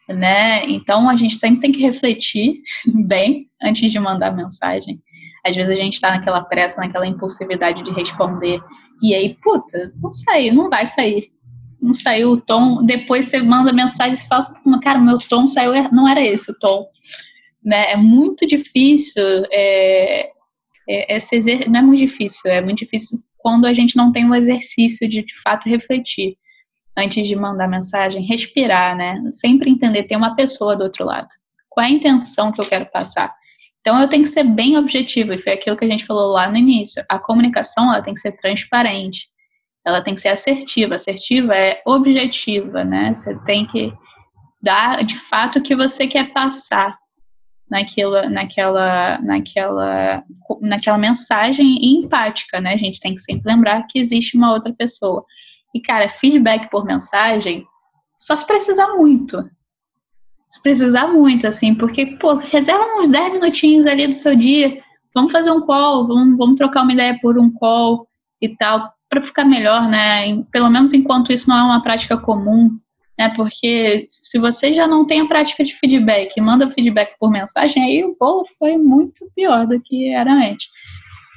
Speaker 1: né? Então a gente sempre tem que refletir bem antes de mandar mensagem. Às vezes a gente está naquela pressa, naquela impulsividade de responder e aí, puta, não sai, não vai sair. Não saiu o tom. Depois você manda mensagem e fala, cara, meu tom saiu, não era esse o tom. Né? É muito difícil é, é, não é muito difícil, é muito difícil quando a gente não tem um exercício de de fato refletir antes de mandar mensagem, respirar, né? Sempre entender tem uma pessoa do outro lado. Qual é a intenção que eu quero passar? Então eu tenho que ser bem objetivo e foi aquilo que a gente falou lá no início. A comunicação ela tem que ser transparente, ela tem que ser assertiva. Assertiva é objetiva, né? Você tem que dar de fato o que você quer passar naquela, naquela, naquela, naquela mensagem empática, né? A gente tem que sempre lembrar que existe uma outra pessoa. E, cara, feedback por mensagem, só se precisar muito. Se precisar muito, assim, porque, pô, reserva uns 10 minutinhos ali do seu dia, vamos fazer um call, vamos, vamos trocar uma ideia por um call e tal, para ficar melhor, né? Pelo menos enquanto isso não é uma prática comum, né? Porque se você já não tem a prática de feedback, manda feedback por mensagem, aí o bolo foi muito pior do que era antes.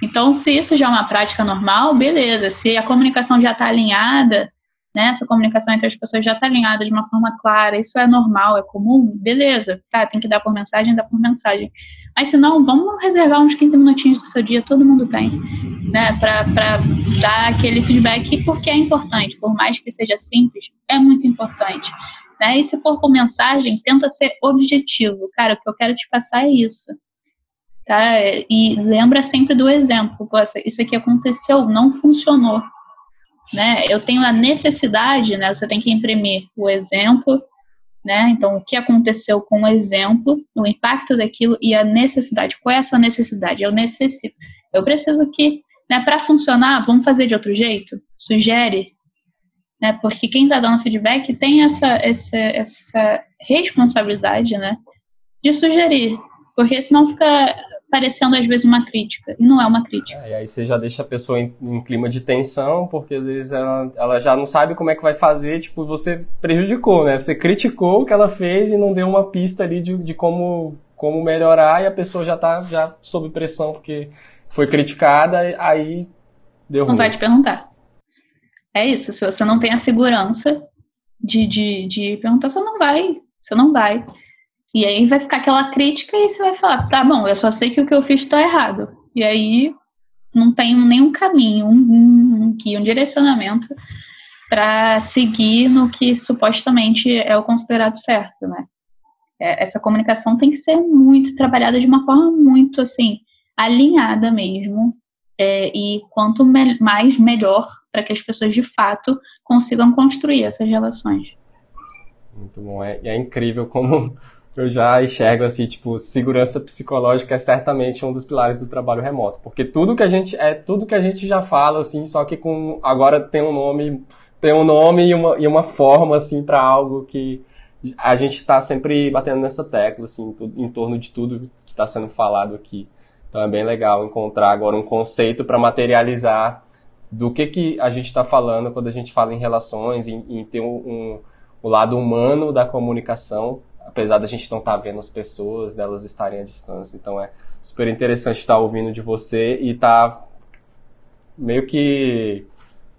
Speaker 1: Então, se isso já é uma prática normal, beleza. Se a comunicação já está alinhada, né? Essa comunicação entre as pessoas já está alinhada de uma forma clara, isso é normal, é comum, beleza. Tá, tem que dar por mensagem, dá por mensagem. Mas se não, vamos reservar uns 15 minutinhos do seu dia, todo mundo tem, né? Para dar aquele feedback, porque é importante, por mais que seja simples, é muito importante. Né? E se for por mensagem, tenta ser objetivo. Cara, o que eu quero te passar é isso. Tá? E lembra sempre do exemplo. Isso aqui aconteceu, não funcionou. Né? Eu tenho a necessidade, né? Você tem que imprimir o exemplo, né? Então, o que aconteceu com o exemplo, o impacto daquilo e a necessidade. Qual é a sua necessidade? Eu necessito. Eu preciso que, né, para funcionar, vamos fazer de outro jeito? Sugere, né? Porque quem está dando feedback tem essa, essa, essa responsabilidade, né, de sugerir, porque senão fica parecendo às vezes uma crítica, e não é uma crítica.
Speaker 2: É, e aí você já deixa a pessoa em, em, clima de tensão, porque às vezes ela, ela já não sabe como é que vai fazer, tipo, você prejudicou, né? Você criticou o que ela fez e não deu uma pista ali de, de como, como melhorar, e a pessoa já tá já sob pressão porque foi criticada, aí deu
Speaker 1: Não ruim. vai te perguntar. É isso, se você não tem a segurança de, de, de perguntar, você não vai, você não vai. E aí vai ficar aquela crítica e você vai falar, tá bom, eu só sei que o que eu fiz está errado. E aí não tem nenhum caminho, um, um, um direcionamento para seguir no que supostamente é o considerado certo, né? É, essa comunicação tem que ser muito trabalhada de uma forma muito assim alinhada mesmo. É, e quanto me mais melhor para que as pessoas de fato consigam construir essas relações.
Speaker 2: Muito bom. É, é incrível como eu já enxergo assim, tipo, segurança psicológica é certamente um dos pilares do trabalho remoto, porque tudo que a gente é tudo que a gente já fala assim, só que com agora tem um nome, tem um nome e uma, e uma forma assim para algo que a gente está sempre batendo nessa tecla assim, em torno de tudo que está sendo falado aqui. Então é bem legal encontrar agora um conceito para materializar do que, que a gente está falando quando a gente fala em relações, em, em ter um, um, o lado humano da comunicação, apesar da gente não estar tá vendo as pessoas, delas estarem à distância. Então é super interessante estar tá ouvindo de você e estar tá meio que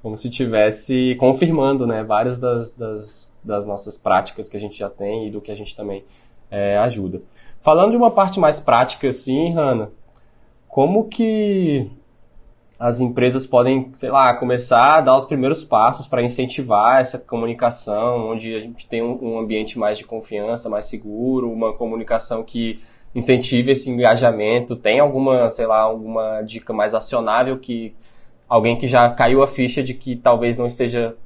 Speaker 2: como se tivesse confirmando né, várias das, das, das, nossas práticas que a gente já tem e do que a gente também é, ajuda. Falando de uma parte mais prática, assim, Hanna, como que as empresas podem, sei lá, começar a dar os primeiros passos para incentivar essa comunicação, onde a gente tem um, ambiente mais de confiança, mais seguro, uma comunicação que incentive esse engajamento. Tem alguma, sei lá, alguma dica mais acionável que alguém que já caiu a ficha de que talvez não esteja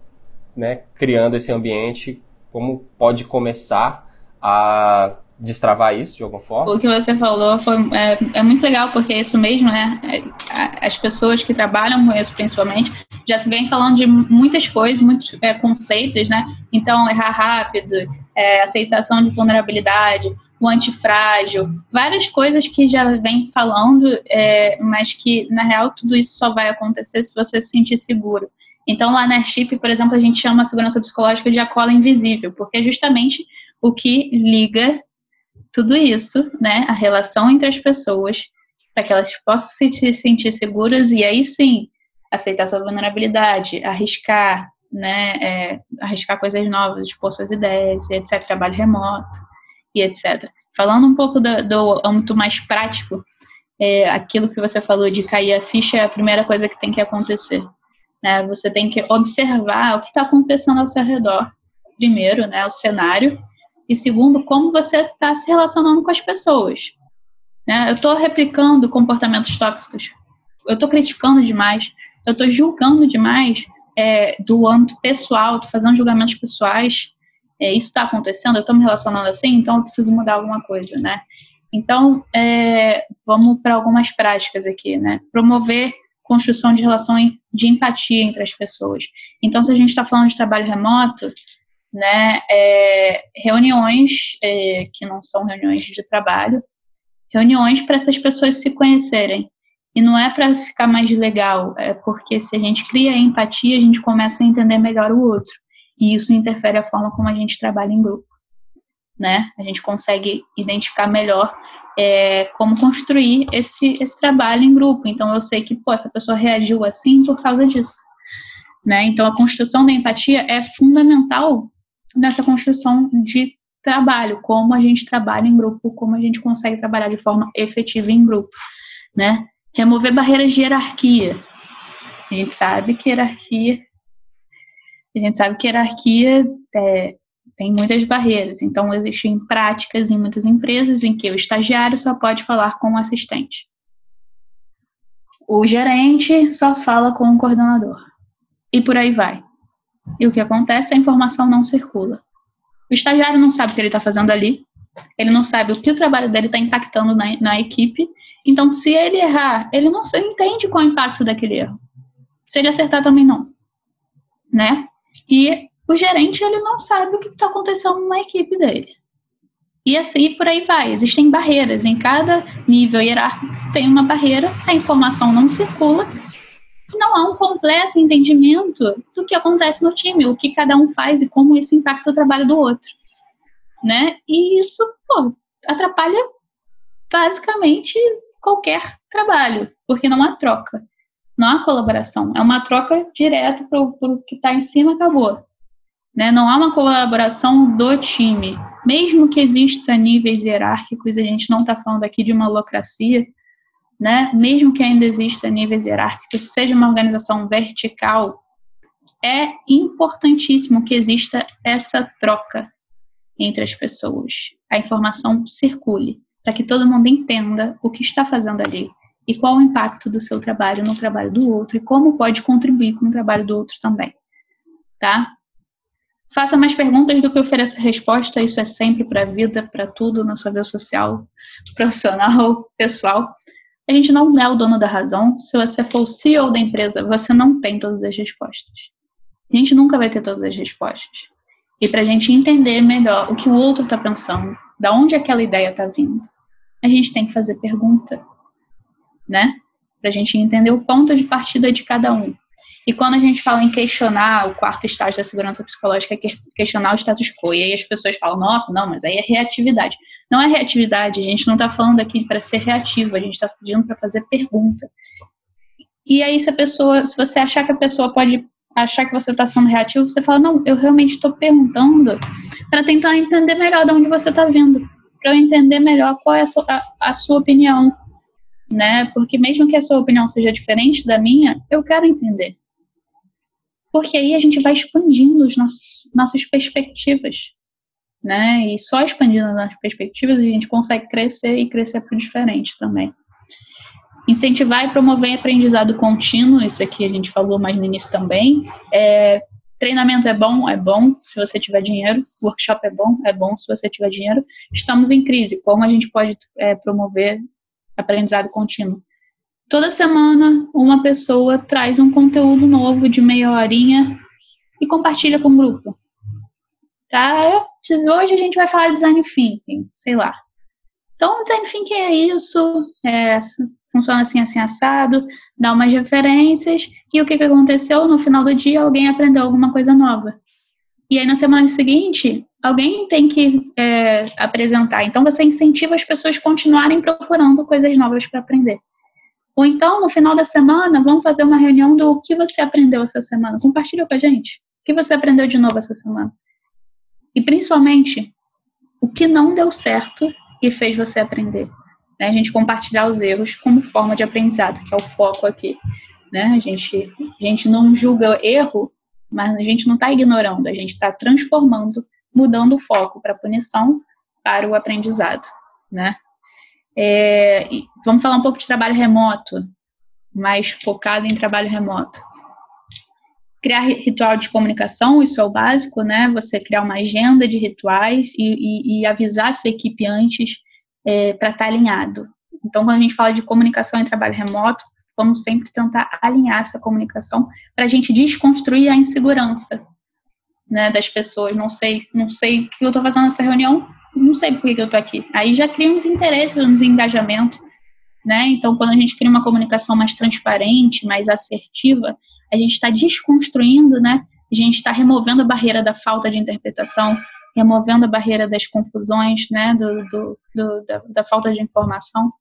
Speaker 2: né, criando esse ambiente, como pode começar a destravar isso de alguma forma?
Speaker 1: O que você falou foi, é, é, muito legal, porque é isso mesmo, né? É, as pessoas que trabalham com isso, principalmente, já se vem falando de muitas coisas, muitos é, conceitos, né? Então, errar rápido, é, aceitação de vulnerabilidade, o antifrágil, várias coisas que já vem falando, é, mas que, na real, tudo isso só vai acontecer se você se sentir seguro. Então, lá na Airship, por exemplo, a gente chama a segurança psicológica de a cola invisível, porque é justamente o que liga tudo isso, né, a relação entre as pessoas, para que elas possam se sentir seguras e aí sim aceitar sua vulnerabilidade, arriscar, né, é, arriscar coisas novas, expor suas ideias, etc, trabalho remoto e etc. Falando um pouco do, do âmbito mais prático, é, aquilo que você falou de cair a ficha é a primeira coisa que tem que acontecer. Né? Você tem que observar o que está acontecendo ao seu redor, primeiro, né, o cenário, e segundo, como você está se relacionando com as pessoas. Né? Eu estou replicando comportamentos tóxicos, eu estou criticando demais, eu estou julgando demais é, do âmbito pessoal, estou fazendo julgamentos pessoais. É, isso está acontecendo, eu estou me relacionando assim, então eu preciso mudar alguma coisa, né? Então, é, vamos para algumas práticas aqui, né? Promover construção de relação de empatia entre as pessoas. Então, se a gente está falando de trabalho remoto, né, é, reuniões é, que não são reuniões de trabalho, reuniões para essas pessoas se conhecerem. E não é para ficar mais legal, é porque se a gente cria empatia, a gente começa a entender melhor o outro. E isso interfere a forma como a gente trabalha em grupo. Né? A gente consegue identificar melhor é, como construir esse, esse trabalho em grupo. Então eu sei que, pô, essa pessoa reagiu assim por causa disso. Né? Então a construção da empatia é fundamental nessa construção de trabalho, como a gente trabalha em grupo, como a gente consegue trabalhar de forma efetiva em grupo, né? Remover barreiras de hierarquia. A gente sabe que hierarquia, a gente sabe que hierarquia é, tem muitas barreiras. Então existem práticas em muitas empresas em que o estagiário só pode falar com o assistente. O gerente só fala com o coordenador. E por aí vai. E o que acontece? A informação não circula. O estagiário não sabe o que ele está fazendo ali, ele não sabe o que o trabalho dele está impactando na, na, equipe. Então, se ele errar, ele não se entende qual é o impacto daquele erro. Se ele acertar, também não. Né? E o gerente, ele não sabe o que está acontecendo na equipe dele. E assim por aí vai. Existem barreiras. Em cada nível hierárquico tem uma barreira, a informação não circula não há um completo entendimento do que acontece no time, o que cada um faz e como isso impacta o trabalho do outro, né? E isso, pô, atrapalha basicamente qualquer trabalho, porque não há troca, não há colaboração, é uma troca direta para o que está em cima acabou, né? Não há uma colaboração do time, mesmo que exista níveis hierárquicos, a gente não está falando aqui de uma holocracia, né, mesmo que ainda exista níveis hierárquicos, seja uma organização vertical, é importantíssimo que exista essa troca entre as pessoas. a informação circule, para que todo mundo entenda o que está fazendo ali e qual o impacto do seu trabalho no trabalho do outro e como pode contribuir com o trabalho do outro também, tá? Faça mais perguntas do que ofereça resposta, isso é sempre para a vida, para tudo, na sua vida social, profissional, pessoal. A gente não é o dono da razão. Se você for o CEO da empresa, você não tem todas as respostas. A gente nunca vai ter todas as respostas. E para a gente entender melhor o que o outro está pensando, da onde aquela ideia está vindo, a gente tem que fazer pergunta, né? Para a gente entender o ponto de partida de cada um. E quando a gente fala em questionar o quarto estágio da segurança psicológica, é questionar o status quo. E aí as pessoas falam, nossa, não, mas aí é reatividade. Não é reatividade, a gente não está falando aqui para ser reativo, a gente está pedindo para fazer pergunta. E aí, se a pessoa, se você achar que a pessoa pode achar que você está sendo reativo, você fala, não, eu realmente estou perguntando para tentar entender melhor de onde você está vindo, para eu entender melhor qual é a sua, a, a sua opinião, né? Porque mesmo que a sua opinião seja diferente da minha, eu quero entender porque aí a gente vai expandindo as nossas perspectivas, né? E só expandindo as nossas perspectivas a gente consegue crescer e crescer para o diferente também. Incentivar e promover aprendizado contínuo, isso aqui a gente falou mais no início também. É, treinamento é bom, é bom se você tiver dinheiro. Workshop é bom, é bom se você tiver dinheiro. Estamos em crise, como a gente pode é, promover aprendizado contínuo? Toda semana, uma pessoa traz um conteúdo novo de meia horinha e compartilha com o grupo. Tá? Hoje a gente vai falar de design thinking, sei lá. Então, design thinking é isso, é, funciona assim, assim, assado, dá umas referências, e o que, que aconteceu? No final do dia, alguém aprendeu alguma coisa nova. E aí, na semana seguinte, alguém tem que é, apresentar. Então, você incentiva as pessoas a continuarem procurando coisas novas para aprender. Ou então, no final da semana, vamos fazer uma reunião do que você aprendeu essa semana. Compartilha com a gente. O que você aprendeu de novo essa semana? E principalmente, o que não deu certo e fez você aprender. Né? A gente compartilhar os erros como forma de aprendizado, que é o foco aqui. Né? A, gente, a gente não julga erro, mas a gente não está ignorando, a gente está transformando, mudando o foco para punição para o aprendizado. Né? É, vamos falar um pouco de trabalho remoto, mais focado em trabalho remoto. Criar ritual de comunicação, isso é o básico, né? Você criar uma agenda de rituais e, e, e avisar a sua equipe antes é, para estar tá alinhado. Então, quando a gente fala de comunicação em trabalho remoto, vamos sempre tentar alinhar essa comunicação para a gente desconstruir a insegurança né, das pessoas. Não sei, não sei o que eu estou fazendo nessa reunião, não sei por que, eu tô aqui. Aí já cria uns interesses, um desengajamento, né? Então, quando a gente cria uma comunicação mais transparente, mais assertiva, a gente está desconstruindo, né? A gente está removendo a barreira da falta de interpretação, removendo a barreira das confusões, né? Do, do, do da, da falta de informação.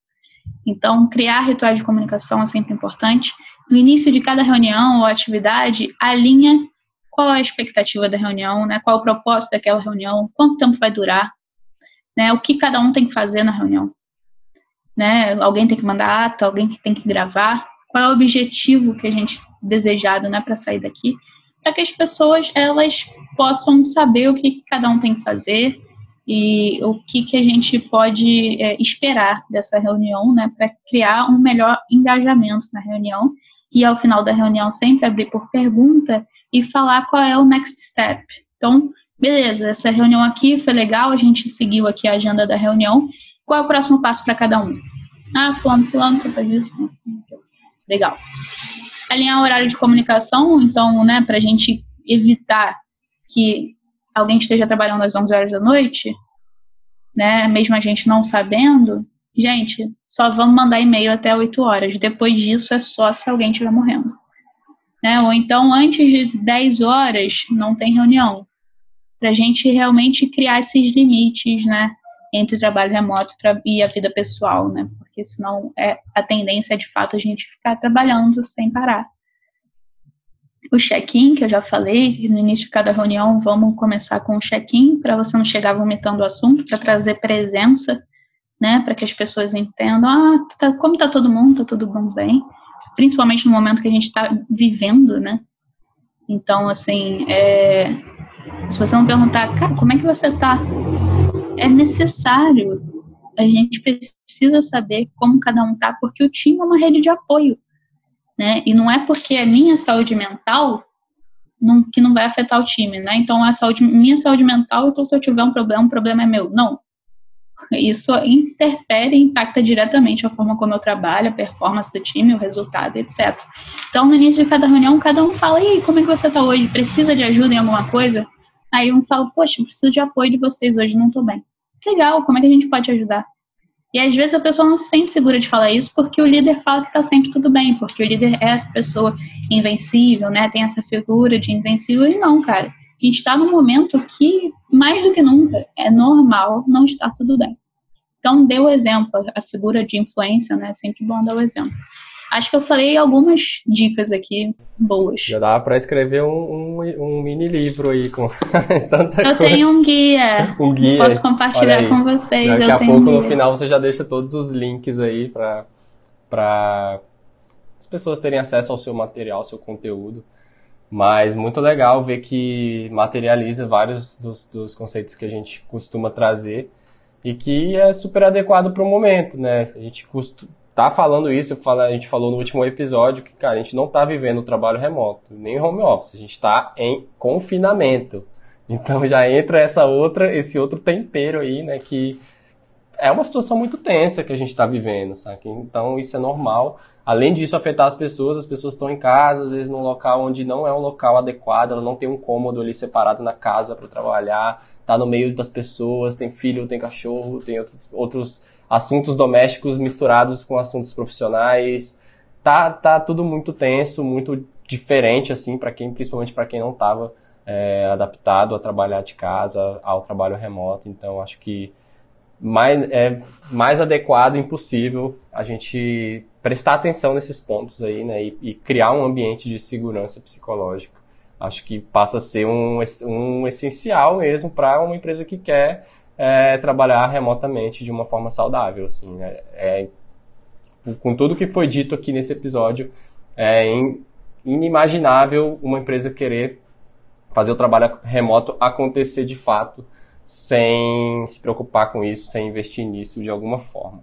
Speaker 1: Então, criar rituais de comunicação é sempre importante. No início de cada reunião ou atividade, alinha qual é a expectativa da reunião, né? Qual o propósito daquela reunião, quanto tempo vai durar, né? O que cada um tem que fazer na reunião, né? Alguém tem que mandar ata, alguém tem que gravar. Qual é o objetivo que a gente desejado, né, para sair daqui? Para que as pessoas elas possam saber o que cada um tem que fazer e o que que a gente pode é, esperar dessa reunião, né, para criar um melhor engajamento na reunião e ao final da reunião sempre abrir por pergunta e falar qual é o next step. Então, beleza, essa reunião aqui foi legal, a gente seguiu aqui a agenda da reunião. Qual é o próximo passo para cada um? Ah, fulano, fulano, você faz isso? Legal. Alinhar o horário de comunicação, então, né, para a gente evitar que alguém esteja trabalhando às 11 horas da noite, né, mesmo a gente não sabendo, gente, só vamos mandar e-mail até 8 horas. Depois disso é só se alguém estiver morrendo. Né? Ou então, antes de 10 horas, não tem reunião para a gente realmente criar esses limites, né, entre o trabalho remoto e a vida pessoal, né, porque senão é, a tendência é de fato a gente ficar trabalhando sem parar. O check-in, que eu já falei, no início de cada reunião, vamos começar com o check-in, para você não chegar vomitando o assunto, para trazer presença, né, para que as pessoas entendam, ah, tá, como está todo mundo, está tudo bom, bem, principalmente no momento que a gente está vivendo, né, então, assim, é, se você não perguntar, cara, como é que você tá? é necessário. A gente precisa saber como cada um tá, porque o time é uma rede de apoio, né? E não é porque é minha saúde mental não, que não vai afetar o time, né? Então a saúde, minha saúde mental, então se eu tiver um problema, o problema é meu. Não. Isso interfere e impacta diretamente a forma como eu trabalho, a performance do time, o resultado, etc. Então, no início de cada reunião, cada um fala: e aí, como é que você está hoje? Precisa de ajuda em alguma coisa? Aí um fala: poxa, preciso de apoio de vocês hoje, não estou bem. Legal, como é que a gente pode ajudar? E às vezes a pessoa não se sente segura de falar isso porque o líder fala que está sempre tudo bem, porque o líder é essa pessoa invencível, né? Tem essa figura de invencível. E não, cara. A gente está num momento que, mais do que nunca, é normal não estar tudo bem. Então, dê o exemplo, a figura de influência, né? É sempre bom dar o exemplo. Acho que eu falei algumas dicas aqui boas.
Speaker 2: Já dá para escrever um, um, um, mini livro aí com
Speaker 1: tanta Eu coisa. tenho um guia. Um guia. Posso compartilhar com vocês.
Speaker 2: Daqui eu a pouco, um no final, você já deixa todos os links aí para as pessoas terem acesso ao seu material, ao seu conteúdo. Mas muito legal ver que materializa vários dos, dos conceitos que a gente costuma trazer e que é super adequado para o momento, né? A gente costuma tá falando isso, a gente falou no último episódio que, cara, a gente não tá vivendo o trabalho remoto, nem home office, a gente tá em confinamento. Então já entra essa outra, esse outro tempero aí, né, que é uma situação muito tensa que a gente está vivendo, sabe? Então isso é normal. Além disso afetar as pessoas, as pessoas estão em casa, às vezes num local onde não é um local adequado, ela não tem um cômodo ali separado na casa para trabalhar, tá no meio das pessoas, tem filho, tem cachorro, tem outros, outros assuntos domésticos misturados com assuntos profissionais. Tá, tá tudo muito tenso, muito diferente, assim, para quem, principalmente para quem não estava é, adaptado a trabalhar de casa, ao trabalho remoto. Então, acho que mais, é mais adequado impossível a gente prestar atenção nesses pontos aí, né, e, e criar um ambiente de segurança psicológica. Acho que passa a ser um, um essencial mesmo para uma empresa que quer é, trabalhar remotamente de uma forma saudável, assim, né? É, com tudo que foi dito aqui nesse episódio, é inimaginável uma empresa querer fazer o trabalho remoto acontecer de fato sem se preocupar com isso, sem investir nisso de alguma forma.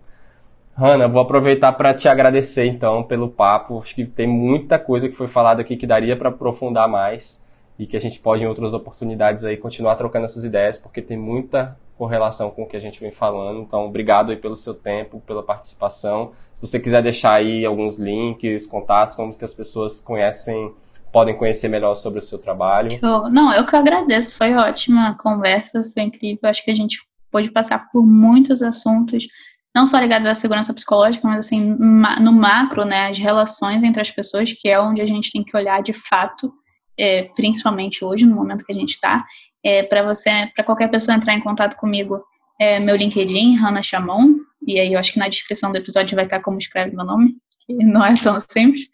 Speaker 2: Hanna, vou aproveitar para te agradecer então pelo papo. Acho que tem muita coisa que foi falada aqui que daria para aprofundar mais e que a gente pode em outras oportunidades aí continuar trocando essas ideias, porque tem muita correlação com o que a gente vem falando. Então, obrigado aí pelo seu tempo, pela participação. Se você quiser deixar aí alguns links, contatos, como que as pessoas conhecem, podem conhecer melhor sobre o seu trabalho.
Speaker 1: Não, eu que agradeço. Foi ótima conversa, foi incrível. Acho que a gente pôde passar por muitos assuntos, não só ligados à segurança psicológica, mas assim, no macro, né, as relações entre as pessoas, que é onde a gente tem que olhar de fato, é, principalmente hoje, no momento que a gente está, é, para você, para qualquer pessoa entrar em contato comigo, é meu LinkedIn, Hannah Chamon, e aí eu acho que na descrição do episódio vai estar como escreve meu nome, que não é tão simples.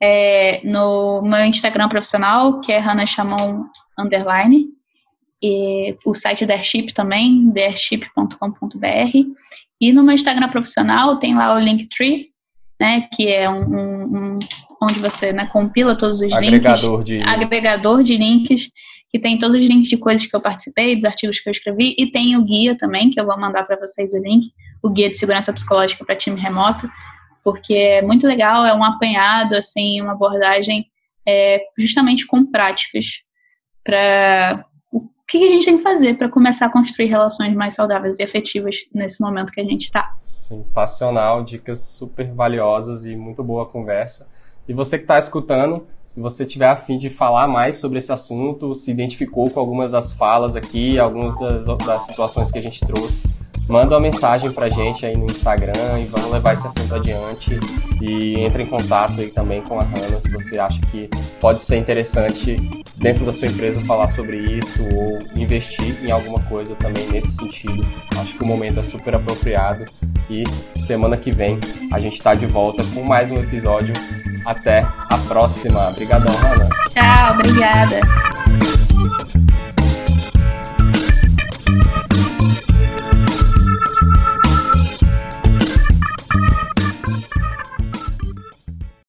Speaker 1: É, no meu Instagram profissional, que é Hannah Chamon underline, e o site da Airship também, airship.com.br. E no meu Instagram profissional tem lá o Linktree, né, que é um, um, um onde você né, compila todos os
Speaker 2: agregador
Speaker 1: links.
Speaker 2: De
Speaker 1: agregador de links que tem todos os links de coisas que eu participei, dos artigos que eu escrevi, e tem o guia também, que eu vou mandar para vocês o link, o guia de segurança psicológica para time remoto, porque é muito legal, é um apanhado, assim, uma abordagem é, justamente com práticas para o que a gente tem que fazer para começar a construir relações mais saudáveis e efetivas nesse momento que a gente está.
Speaker 2: Sensacional, dicas super valiosas e muito boa conversa. E você que está escutando, se você tiver a fim de falar mais sobre esse assunto, se identificou com algumas das falas aqui, algumas das, das situações que a gente trouxe, manda uma mensagem pra gente aí no Instagram e vamos levar esse assunto adiante. E entre em contato aí também com a Hannah se você acha que pode ser interessante dentro da sua empresa falar sobre isso ou investir em alguma coisa também nesse sentido. Acho que o momento é super apropriado e semana que vem a gente está de volta com mais um episódio. Até a próxima. Obrigadão, Hannah.
Speaker 1: Tchau, obrigada.